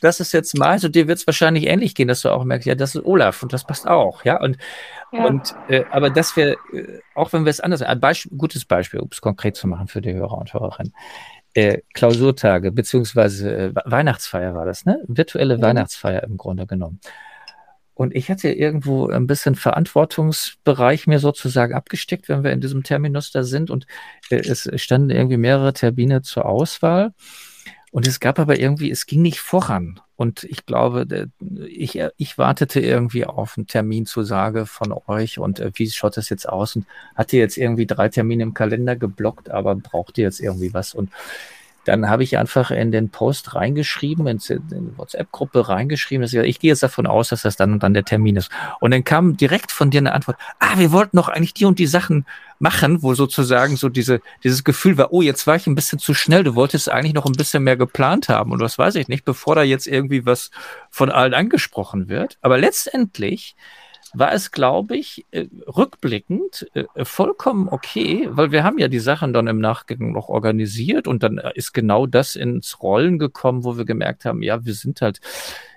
das ist jetzt mal, so dir wird es wahrscheinlich ähnlich gehen, dass du auch merkst, ja, das ist Olaf und das passt auch, ja, und, ja. und äh, aber dass wir, äh, auch wenn wir es anders, ein Beispiel, gutes Beispiel, um es konkret zu machen für die Hörer und Hörerinnen, äh, Klausurtage, beziehungsweise äh, Weihnachtsfeier war das, ne? Virtuelle ja. Weihnachtsfeier im Grunde genommen. Und ich hatte irgendwo ein bisschen Verantwortungsbereich mir sozusagen abgesteckt, wenn wir in diesem Terminus da sind. Und äh, es standen irgendwie mehrere Termine zur Auswahl. Und es gab aber irgendwie, es ging nicht voran. Und ich glaube, ich, ich wartete irgendwie auf einen Terminzusage von euch und äh, wie schaut das jetzt aus? Und hatte jetzt irgendwie drei Termine im Kalender geblockt, aber braucht ihr jetzt irgendwie was? Und dann habe ich einfach in den Post reingeschrieben, in die WhatsApp-Gruppe reingeschrieben, dass ich, ich gehe jetzt davon aus, dass das dann und dann der Termin ist. Und dann kam direkt von dir eine Antwort, ah, wir wollten noch eigentlich die und die Sachen machen, wo sozusagen so diese, dieses Gefühl war, oh, jetzt war ich ein bisschen zu schnell, du wolltest eigentlich noch ein bisschen mehr geplant haben und was weiß ich nicht, bevor da jetzt irgendwie was von allen angesprochen wird. Aber letztendlich war es, glaube ich, äh, rückblickend äh, vollkommen okay, weil wir haben ja die Sachen dann im Nachgang noch organisiert und dann äh, ist genau das ins Rollen gekommen, wo wir gemerkt haben, ja, wir sind halt,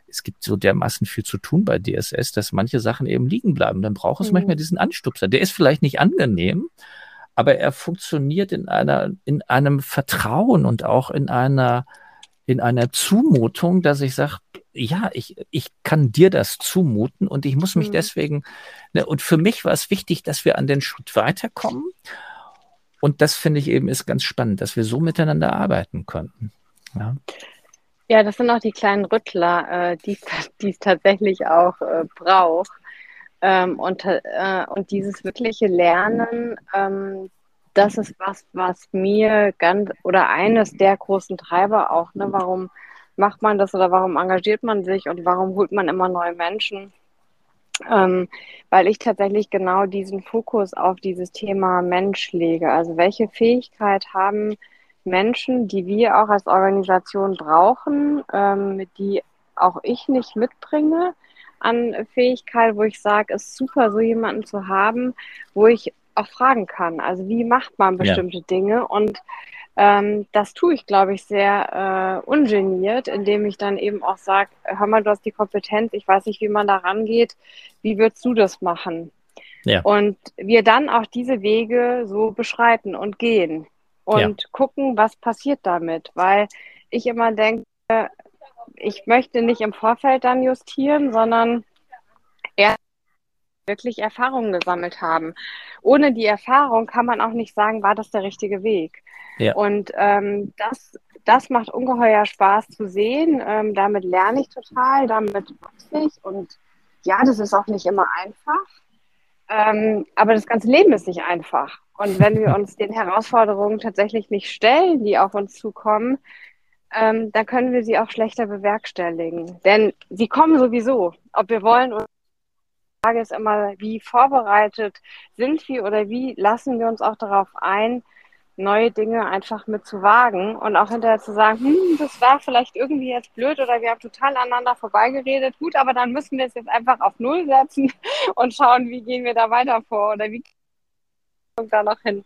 es gibt so dermaßen viel zu tun bei DSS, dass manche Sachen eben liegen bleiben. Dann braucht es mhm. manchmal diesen Anstupser. Der ist vielleicht nicht angenehm, aber er funktioniert in einer, in einem Vertrauen und auch in einer, in einer Zumutung, dass ich sage, ja, ich, ich kann dir das zumuten und ich muss mich mhm. deswegen, ne, und für mich war es wichtig, dass wir an den Schritt weiterkommen. Und das finde ich eben ist ganz spannend, dass wir so miteinander arbeiten könnten. Ja. Ja, das sind auch die kleinen Rüttler, äh, die es tatsächlich auch äh, braucht. Ähm, und, äh, und dieses wirkliche Lernen, ähm, das ist was, was mir ganz oder eines der großen Treiber auch, ne, warum macht man das oder warum engagiert man sich und warum holt man immer neue Menschen? Ähm, weil ich tatsächlich genau diesen Fokus auf dieses Thema Mensch lege. Also welche Fähigkeit haben Menschen, die wir auch als Organisation brauchen, ähm, die auch ich nicht mitbringe an Fähigkeit, wo ich sage, es ist super, so jemanden zu haben, wo ich auch fragen kann. Also wie macht man bestimmte ja. Dinge? Und ähm, das tue ich, glaube ich, sehr äh, ungeniert, indem ich dann eben auch sage, hör mal, du hast die Kompetenz, ich weiß nicht, wie man da rangeht, wie würdest du das machen? Ja. Und wir dann auch diese Wege so beschreiten und gehen und ja. gucken, was passiert damit. Weil ich immer denke, ich möchte nicht im Vorfeld dann justieren, sondern wirklich Erfahrungen gesammelt haben. Ohne die Erfahrung kann man auch nicht sagen, war das der richtige Weg. Ja. Und ähm, das, das macht ungeheuer Spaß zu sehen. Ähm, damit lerne ich total, damit wachse ich. Und ja, das ist auch nicht immer einfach. Ähm, aber das ganze Leben ist nicht einfach. Und wenn wir uns den Herausforderungen tatsächlich nicht stellen, die auf uns zukommen, ähm, dann können wir sie auch schlechter bewerkstelligen. Denn sie kommen sowieso, ob wir wollen oder Frage ist immer, wie vorbereitet sind wir oder wie lassen wir uns auch darauf ein, neue Dinge einfach mit zu wagen und auch hinterher zu sagen, hm, das war vielleicht irgendwie jetzt blöd oder wir haben total aneinander vorbeigeredet. Gut, aber dann müssen wir es jetzt einfach auf Null setzen und schauen, wie gehen wir da weiter vor oder wie da noch hin.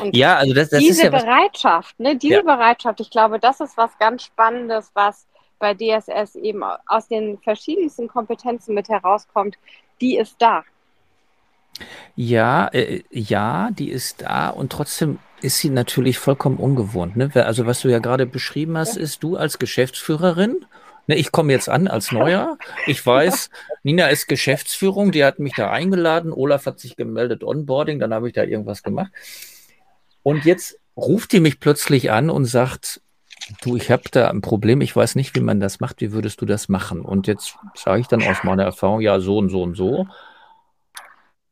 Und ja, also das, das diese ist ja Bereitschaft, ne, diese ja. Bereitschaft, ich glaube, das ist was ganz Spannendes, was bei DSS eben aus den verschiedensten Kompetenzen mit herauskommt, die ist da. Ja, äh, ja, die ist da und trotzdem ist sie natürlich vollkommen ungewohnt. Ne? Also was du ja gerade beschrieben hast, ist du als Geschäftsführerin. Ne, ich komme jetzt an als Neuer. Ich weiß, Nina ist Geschäftsführung, die hat mich da eingeladen. Olaf hat sich gemeldet, Onboarding, dann habe ich da irgendwas gemacht. Und jetzt ruft die mich plötzlich an und sagt, du, ich habe da ein Problem, ich weiß nicht, wie man das macht, wie würdest du das machen? Und jetzt sage ich dann aus meiner Erfahrung, ja, so und so und so.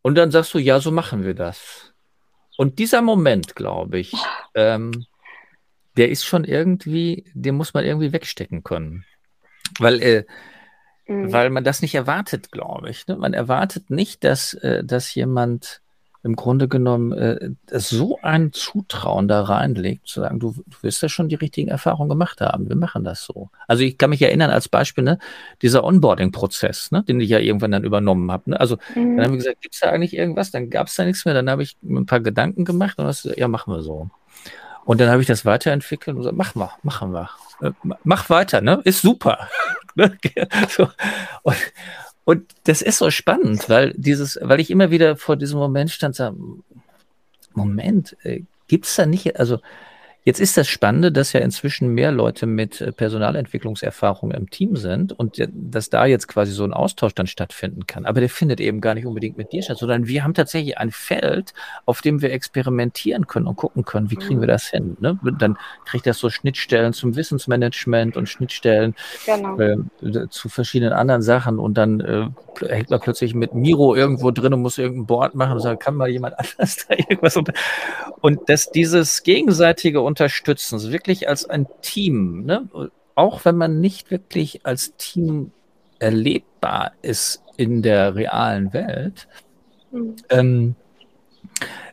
Und dann sagst du, ja, so machen wir das. Und dieser Moment, glaube ich, ähm, der ist schon irgendwie, den muss man irgendwie wegstecken können. Weil, äh, mhm. weil man das nicht erwartet, glaube ich. Ne? Man erwartet nicht, dass, äh, dass jemand im Grunde genommen äh, so ein Zutrauen da reinlegt, zu sagen, du, du wirst ja schon die richtigen Erfahrungen gemacht haben. Wir machen das so. Also ich kann mich erinnern als Beispiel, ne, dieser Onboarding-Prozess, ne, den ich ja irgendwann dann übernommen habe. Ne? Also mhm. dann haben wir gesagt, gibt es da eigentlich irgendwas? Dann gab es da nichts mehr. Dann habe ich ein paar Gedanken gemacht und das, ja, machen wir so. Und dann habe ich das weiterentwickelt und gesagt, machen wir, machen wir. Äh, mach weiter, ne? Ist super. Ne? so. und, und das ist so spannend, weil dieses, weil ich immer wieder vor diesem Moment stand, sag, Moment, äh, gibt es da nicht, also Jetzt ist das Spannende, dass ja inzwischen mehr Leute mit äh, Personalentwicklungserfahrung im Team sind und dass da jetzt quasi so ein Austausch dann stattfinden kann. Aber der findet eben gar nicht unbedingt mit dir statt, sondern wir haben tatsächlich ein Feld, auf dem wir experimentieren können und gucken können, wie kriegen wir mhm. das hin. Ne? Dann kriegt das so Schnittstellen zum Wissensmanagement und Schnittstellen genau. äh, zu verschiedenen anderen Sachen und dann äh, hängt man plötzlich mit Miro irgendwo drin und muss irgendein Board machen und sagt, kann mal jemand anders da irgendwas unter und dass dieses gegenseitige Unterstützen, wirklich als ein Team, ne? auch wenn man nicht wirklich als Team erlebbar ist in der realen Welt, mhm. ähm,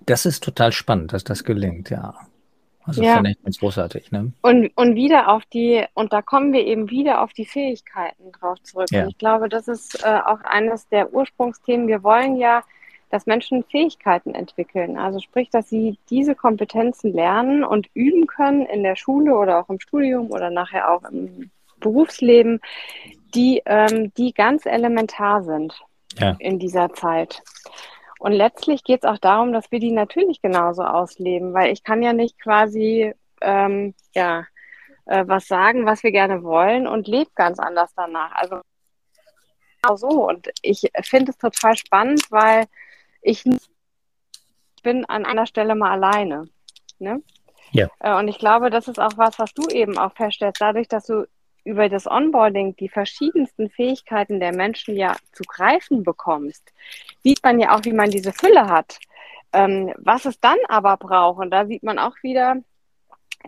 das ist total spannend, dass das gelingt, ja. Also ja. finde ich ganz großartig. Ne? Und, und wieder auf die, und da kommen wir eben wieder auf die Fähigkeiten drauf zurück. Ja. Und ich glaube, das ist äh, auch eines der Ursprungsthemen. Wir wollen ja dass Menschen Fähigkeiten entwickeln. Also sprich, dass sie diese Kompetenzen lernen und üben können in der Schule oder auch im Studium oder nachher auch im Berufsleben, die, ähm, die ganz elementar sind ja. in dieser Zeit. Und letztlich geht es auch darum, dass wir die natürlich genauso ausleben, weil ich kann ja nicht quasi ähm, ja, äh, was sagen, was wir gerne wollen und lebe ganz anders danach. Also genau so. Und ich finde es total spannend, weil ich bin an einer Stelle mal alleine. Ne? Ja. Äh, und ich glaube, das ist auch was, was du eben auch feststellst, dadurch, dass du über das Onboarding die verschiedensten Fähigkeiten der Menschen ja zu greifen bekommst, sieht man ja auch, wie man diese Fülle hat. Ähm, was es dann aber braucht, und da sieht man auch wieder,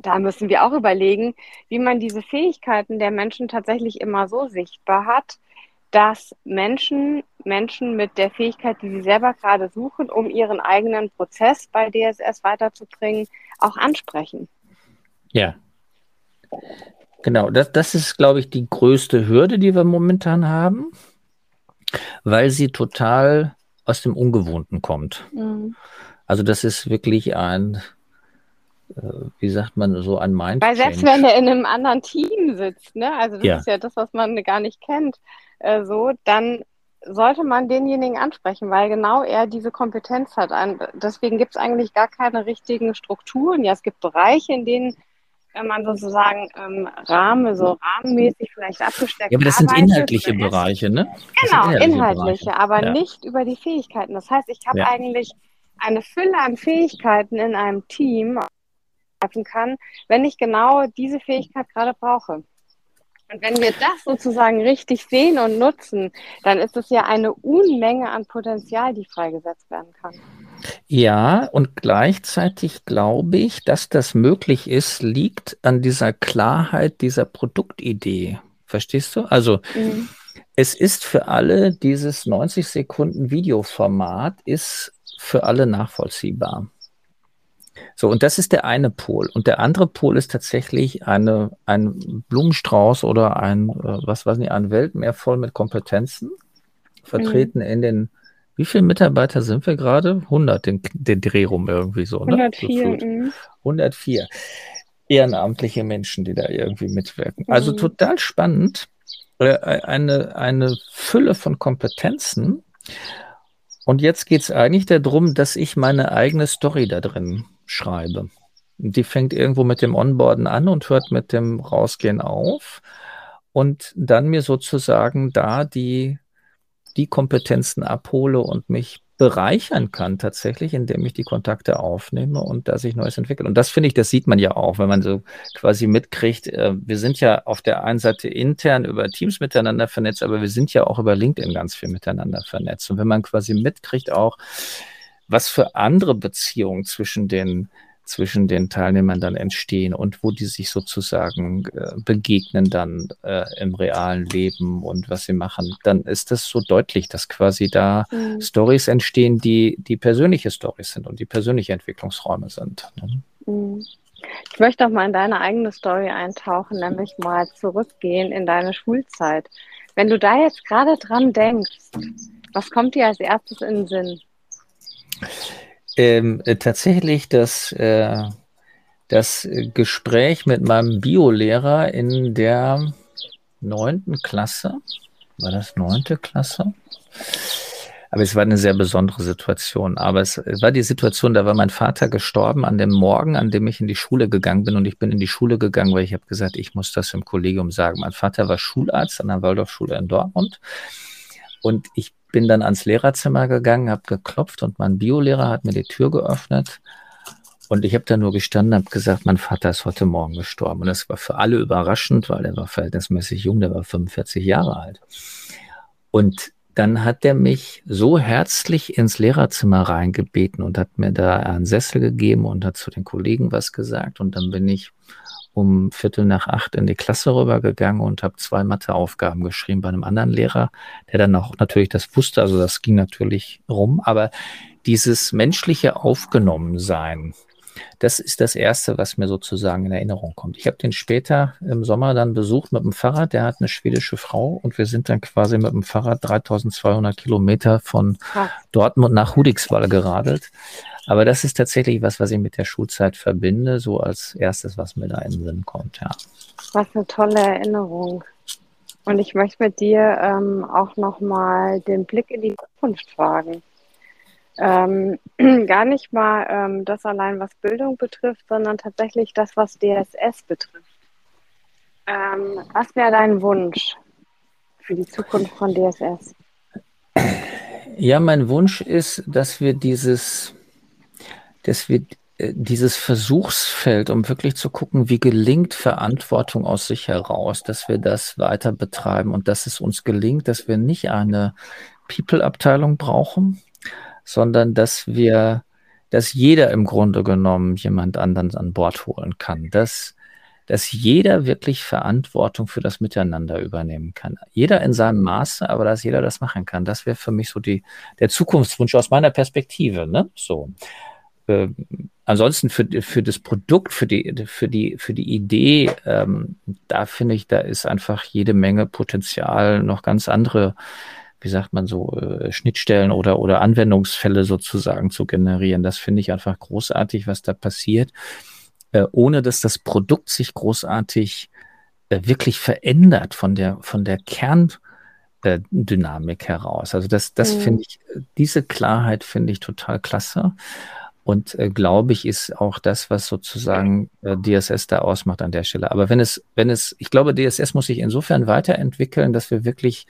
da müssen wir auch überlegen, wie man diese Fähigkeiten der Menschen tatsächlich immer so sichtbar hat, dass Menschen Menschen mit der Fähigkeit, die sie selber gerade suchen, um ihren eigenen Prozess bei DSS weiterzubringen, auch ansprechen. Ja. Genau, das, das ist, glaube ich, die größte Hürde, die wir momentan haben, weil sie total aus dem Ungewohnten kommt. Mhm. Also das ist wirklich ein, äh, wie sagt man, so ein Mind. Weil selbst wenn er in einem anderen Team sitzt, ne, also das ja. ist ja das, was man gar nicht kennt, äh, so, dann sollte man denjenigen ansprechen, weil genau er diese Kompetenz hat. Deswegen gibt es eigentlich gar keine richtigen Strukturen. Ja, es gibt Bereiche, in denen man sozusagen ähm, Rahmen, so rahmenmäßig vielleicht abgesteckt. Ja, aber das sind inhaltliche Bereiche, ne? Genau, inhaltliche, inhaltliche aber ja. nicht über die Fähigkeiten. Das heißt, ich habe ja. eigentlich eine Fülle an Fähigkeiten in einem Team kann, wenn ich genau diese Fähigkeit gerade brauche. Und wenn wir das sozusagen richtig sehen und nutzen, dann ist es ja eine Unmenge an Potenzial, die freigesetzt werden kann. Ja, und gleichzeitig glaube ich, dass das möglich ist, liegt an dieser Klarheit dieser Produktidee. Verstehst du? Also mhm. es ist für alle dieses 90 Sekunden Videoformat ist für alle nachvollziehbar. So, und das ist der eine Pol. Und der andere Pol ist tatsächlich eine, ein Blumenstrauß oder ein, äh, was weiß ich, ein Weltmeer voll mit Kompetenzen, vertreten mhm. in den, wie viele Mitarbeiter sind wir gerade? 100, den, den Dreh rum irgendwie so. Ne? 104. Mhm. 104 ehrenamtliche Menschen, die da irgendwie mitwirken. Also mhm. total spannend. Äh, eine, eine Fülle von Kompetenzen. Und jetzt geht es eigentlich darum, dass ich meine eigene Story da drin schreibe. Die fängt irgendwo mit dem Onboarden an und hört mit dem Rausgehen auf und dann mir sozusagen da die, die Kompetenzen abhole und mich bereichern kann tatsächlich, indem ich die Kontakte aufnehme und da sich Neues entwickelt. Und das finde ich, das sieht man ja auch, wenn man so quasi mitkriegt, äh, wir sind ja auf der einen Seite intern über Teams miteinander vernetzt, aber wir sind ja auch über LinkedIn ganz viel miteinander vernetzt. Und wenn man quasi mitkriegt auch, was für andere Beziehungen zwischen den zwischen den Teilnehmern dann entstehen und wo die sich sozusagen äh, begegnen dann äh, im realen Leben und was sie machen, dann ist das so deutlich, dass quasi da mhm. Stories entstehen, die die persönliche Stories sind und die persönliche Entwicklungsräume sind. Ne? Mhm. Ich möchte auch mal in deine eigene Story eintauchen, nämlich mal zurückgehen in deine Schulzeit. Wenn du da jetzt gerade dran denkst, was kommt dir als erstes in den Sinn? Ähm, äh, tatsächlich das, äh, das Gespräch mit meinem Biolehrer in der neunten Klasse. War das neunte Klasse? Aber es war eine sehr besondere Situation. Aber es war die Situation, da war mein Vater gestorben an dem Morgen, an dem ich in die Schule gegangen bin. Und ich bin in die Schule gegangen, weil ich habe gesagt, ich muss das im Kollegium sagen. Mein Vater war Schularzt an der Waldorfschule in Dortmund. Und ich bin dann ans Lehrerzimmer gegangen, habe geklopft und mein Biolehrer hat mir die Tür geöffnet. Und ich habe da nur gestanden, habe gesagt, mein Vater ist heute Morgen gestorben. Und das war für alle überraschend, weil er war verhältnismäßig jung, der war 45 Jahre alt. Und dann hat er mich so herzlich ins Lehrerzimmer reingebeten und hat mir da einen Sessel gegeben und hat zu den Kollegen was gesagt. Und dann bin ich um Viertel nach acht in die Klasse rübergegangen und habe zwei Matheaufgaben geschrieben bei einem anderen Lehrer, der dann auch natürlich das wusste, also das ging natürlich rum, aber dieses menschliche Aufgenommensein, das ist das Erste, was mir sozusagen in Erinnerung kommt. Ich habe den später im Sommer dann besucht mit dem Fahrrad. Der hat eine schwedische Frau und wir sind dann quasi mit dem Fahrrad 3200 Kilometer von Dortmund nach Hudiksvall geradelt. Aber das ist tatsächlich was, was ich mit der Schulzeit verbinde, so als erstes, was mir da in den Sinn kommt, ja. Was eine tolle Erinnerung. Und ich möchte mit dir ähm, auch nochmal den Blick in die Zukunft wagen. Ähm, gar nicht mal ähm, das allein, was Bildung betrifft, sondern tatsächlich das, was DSS betrifft. Ähm, was wäre dein Wunsch für die Zukunft von DSS? Ja, mein Wunsch ist, dass wir dieses dass wir äh, dieses Versuchsfeld, um wirklich zu gucken, wie gelingt Verantwortung aus sich heraus, dass wir das weiter betreiben und dass es uns gelingt, dass wir nicht eine People-Abteilung brauchen, sondern dass wir, dass jeder im Grunde genommen jemand anderen an Bord holen kann, dass, dass jeder wirklich Verantwortung für das Miteinander übernehmen kann. Jeder in seinem Maße, aber dass jeder das machen kann. Das wäre für mich so die, der Zukunftswunsch aus meiner Perspektive, ne? So. Äh, ansonsten für, für das Produkt, für die, für die, für die Idee, ähm, da finde ich, da ist einfach jede Menge Potenzial, noch ganz andere, wie sagt man so, äh, Schnittstellen oder, oder Anwendungsfälle sozusagen zu generieren. Das finde ich einfach großartig, was da passiert, äh, ohne dass das Produkt sich großartig äh, wirklich verändert von der, von der Kern, äh, Dynamik heraus. Also das, das mhm. finde ich, diese Klarheit finde ich total klasse. Und äh, glaube ich, ist auch das, was sozusagen äh, DSS da ausmacht an der Stelle. Aber wenn es, wenn es, ich glaube, DSS muss sich insofern weiterentwickeln, dass wir wirklich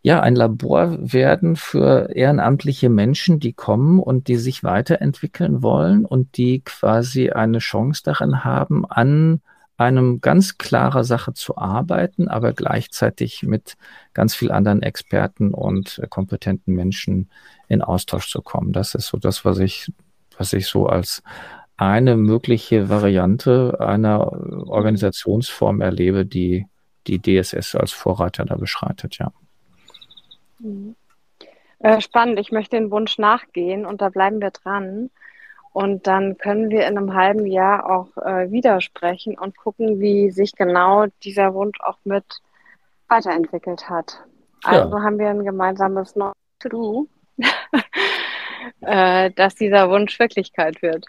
ja ein Labor werden für ehrenamtliche Menschen, die kommen und die sich weiterentwickeln wollen und die quasi eine Chance darin haben, an einem ganz klarer Sache zu arbeiten, aber gleichzeitig mit ganz viel anderen Experten und äh, kompetenten Menschen in Austausch zu kommen. Das ist so das, was ich, was ich so als eine mögliche Variante einer Organisationsform erlebe, die die DSS als Vorreiter da beschreitet, ja. Mhm. Äh, spannend, ich möchte den Wunsch nachgehen und da bleiben wir dran. Und dann können wir in einem halben Jahr auch äh, wieder sprechen und gucken, wie sich genau dieser Wunsch auch mit weiterentwickelt hat. Ja. Also haben wir ein gemeinsames To-Do, äh, dass dieser Wunsch Wirklichkeit wird.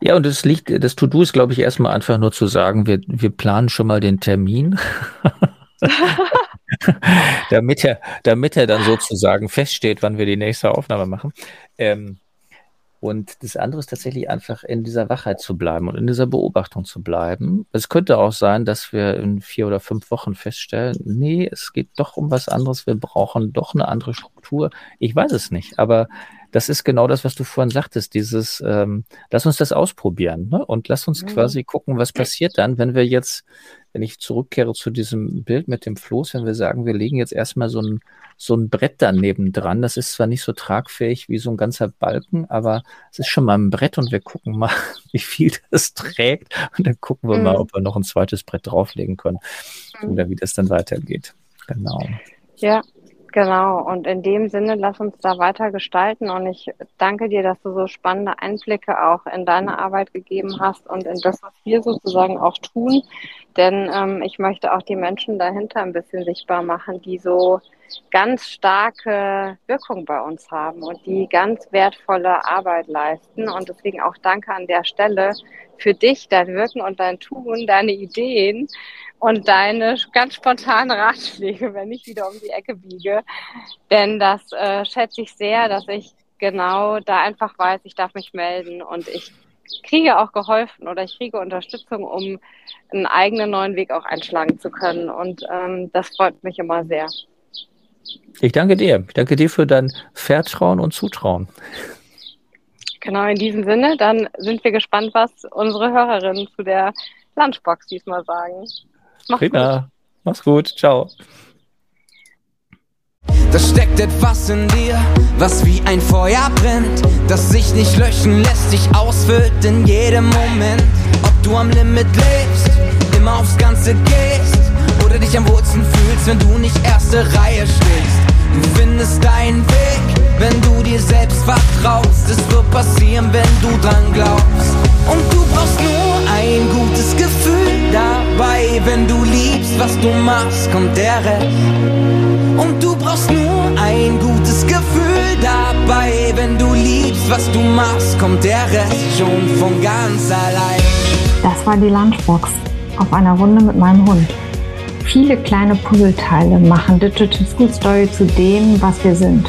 Ja, und es liegt, das To-Do ist, glaube ich, erstmal einfach nur zu sagen, wir, wir planen schon mal den Termin. damit er, damit er dann sozusagen feststeht, wann wir die nächste Aufnahme machen. Ähm, und das andere ist tatsächlich einfach in dieser Wachheit zu bleiben und in dieser Beobachtung zu bleiben. Es könnte auch sein, dass wir in vier oder fünf Wochen feststellen, nee, es geht doch um was anderes, wir brauchen doch eine andere Struktur. Ich weiß es nicht, aber das ist genau das, was du vorhin sagtest, dieses, ähm, lass uns das ausprobieren ne? und lass uns mhm. quasi gucken, was passiert dann, wenn wir jetzt, wenn ich zurückkehre zu diesem Bild mit dem Floß, wenn wir sagen, wir legen jetzt erstmal so ein, so ein Brett daneben dran, das ist zwar nicht so tragfähig wie so ein ganzer Balken, aber es ist schon mal ein Brett und wir gucken mal, wie viel das trägt und dann gucken wir mhm. mal, ob wir noch ein zweites Brett drauflegen können mhm. oder wie das dann weitergeht. Genau. Ja, Genau, und in dem Sinne, lass uns da weiter gestalten. Und ich danke dir, dass du so spannende Einblicke auch in deine Arbeit gegeben hast und in das, was wir sozusagen auch tun. Denn ähm, ich möchte auch die Menschen dahinter ein bisschen sichtbar machen, die so ganz starke Wirkung bei uns haben und die ganz wertvolle Arbeit leisten. Und deswegen auch danke an der Stelle für dich, dein Wirken und dein Tun, deine Ideen und deine ganz spontanen Ratschläge, wenn ich wieder um die Ecke biege. Denn das äh, schätze ich sehr, dass ich genau da einfach weiß, ich darf mich melden und ich kriege auch geholfen oder ich kriege Unterstützung, um einen eigenen neuen Weg auch einschlagen zu können. Und ähm, das freut mich immer sehr. Ich danke dir. Ich danke dir für dein Vertrauen und Zutrauen. Genau, in diesem Sinne, dann sind wir gespannt, was unsere Hörerinnen zu der Lunchbox diesmal sagen. Mach's Prima. gut. Mach's gut. Ciao. Da steckt etwas in dir, was wie ein Feuer brennt, das sich nicht löschen lässt, dich ausfüllt in jedem Moment. Ob du am Limit lebst, immer aufs Ganze gehst oder dich am Wurzeln fühlst, wenn du nicht erste Reihe stehst. Du findest deinen Weg, wenn du dir selbst vertraust. Es wird passieren, wenn du dran glaubst. Und du brauchst nur ein gutes Gefühl dabei. Wenn du liebst, was du machst, kommt der Rest. Und du brauchst nur ein gutes Gefühl dabei. Wenn du liebst, was du machst, kommt der Rest schon von ganz allein. Das war die Lunchbox auf einer Runde mit meinem Hund. Viele kleine Puzzleteile machen Digital School Story zu dem, was wir sind.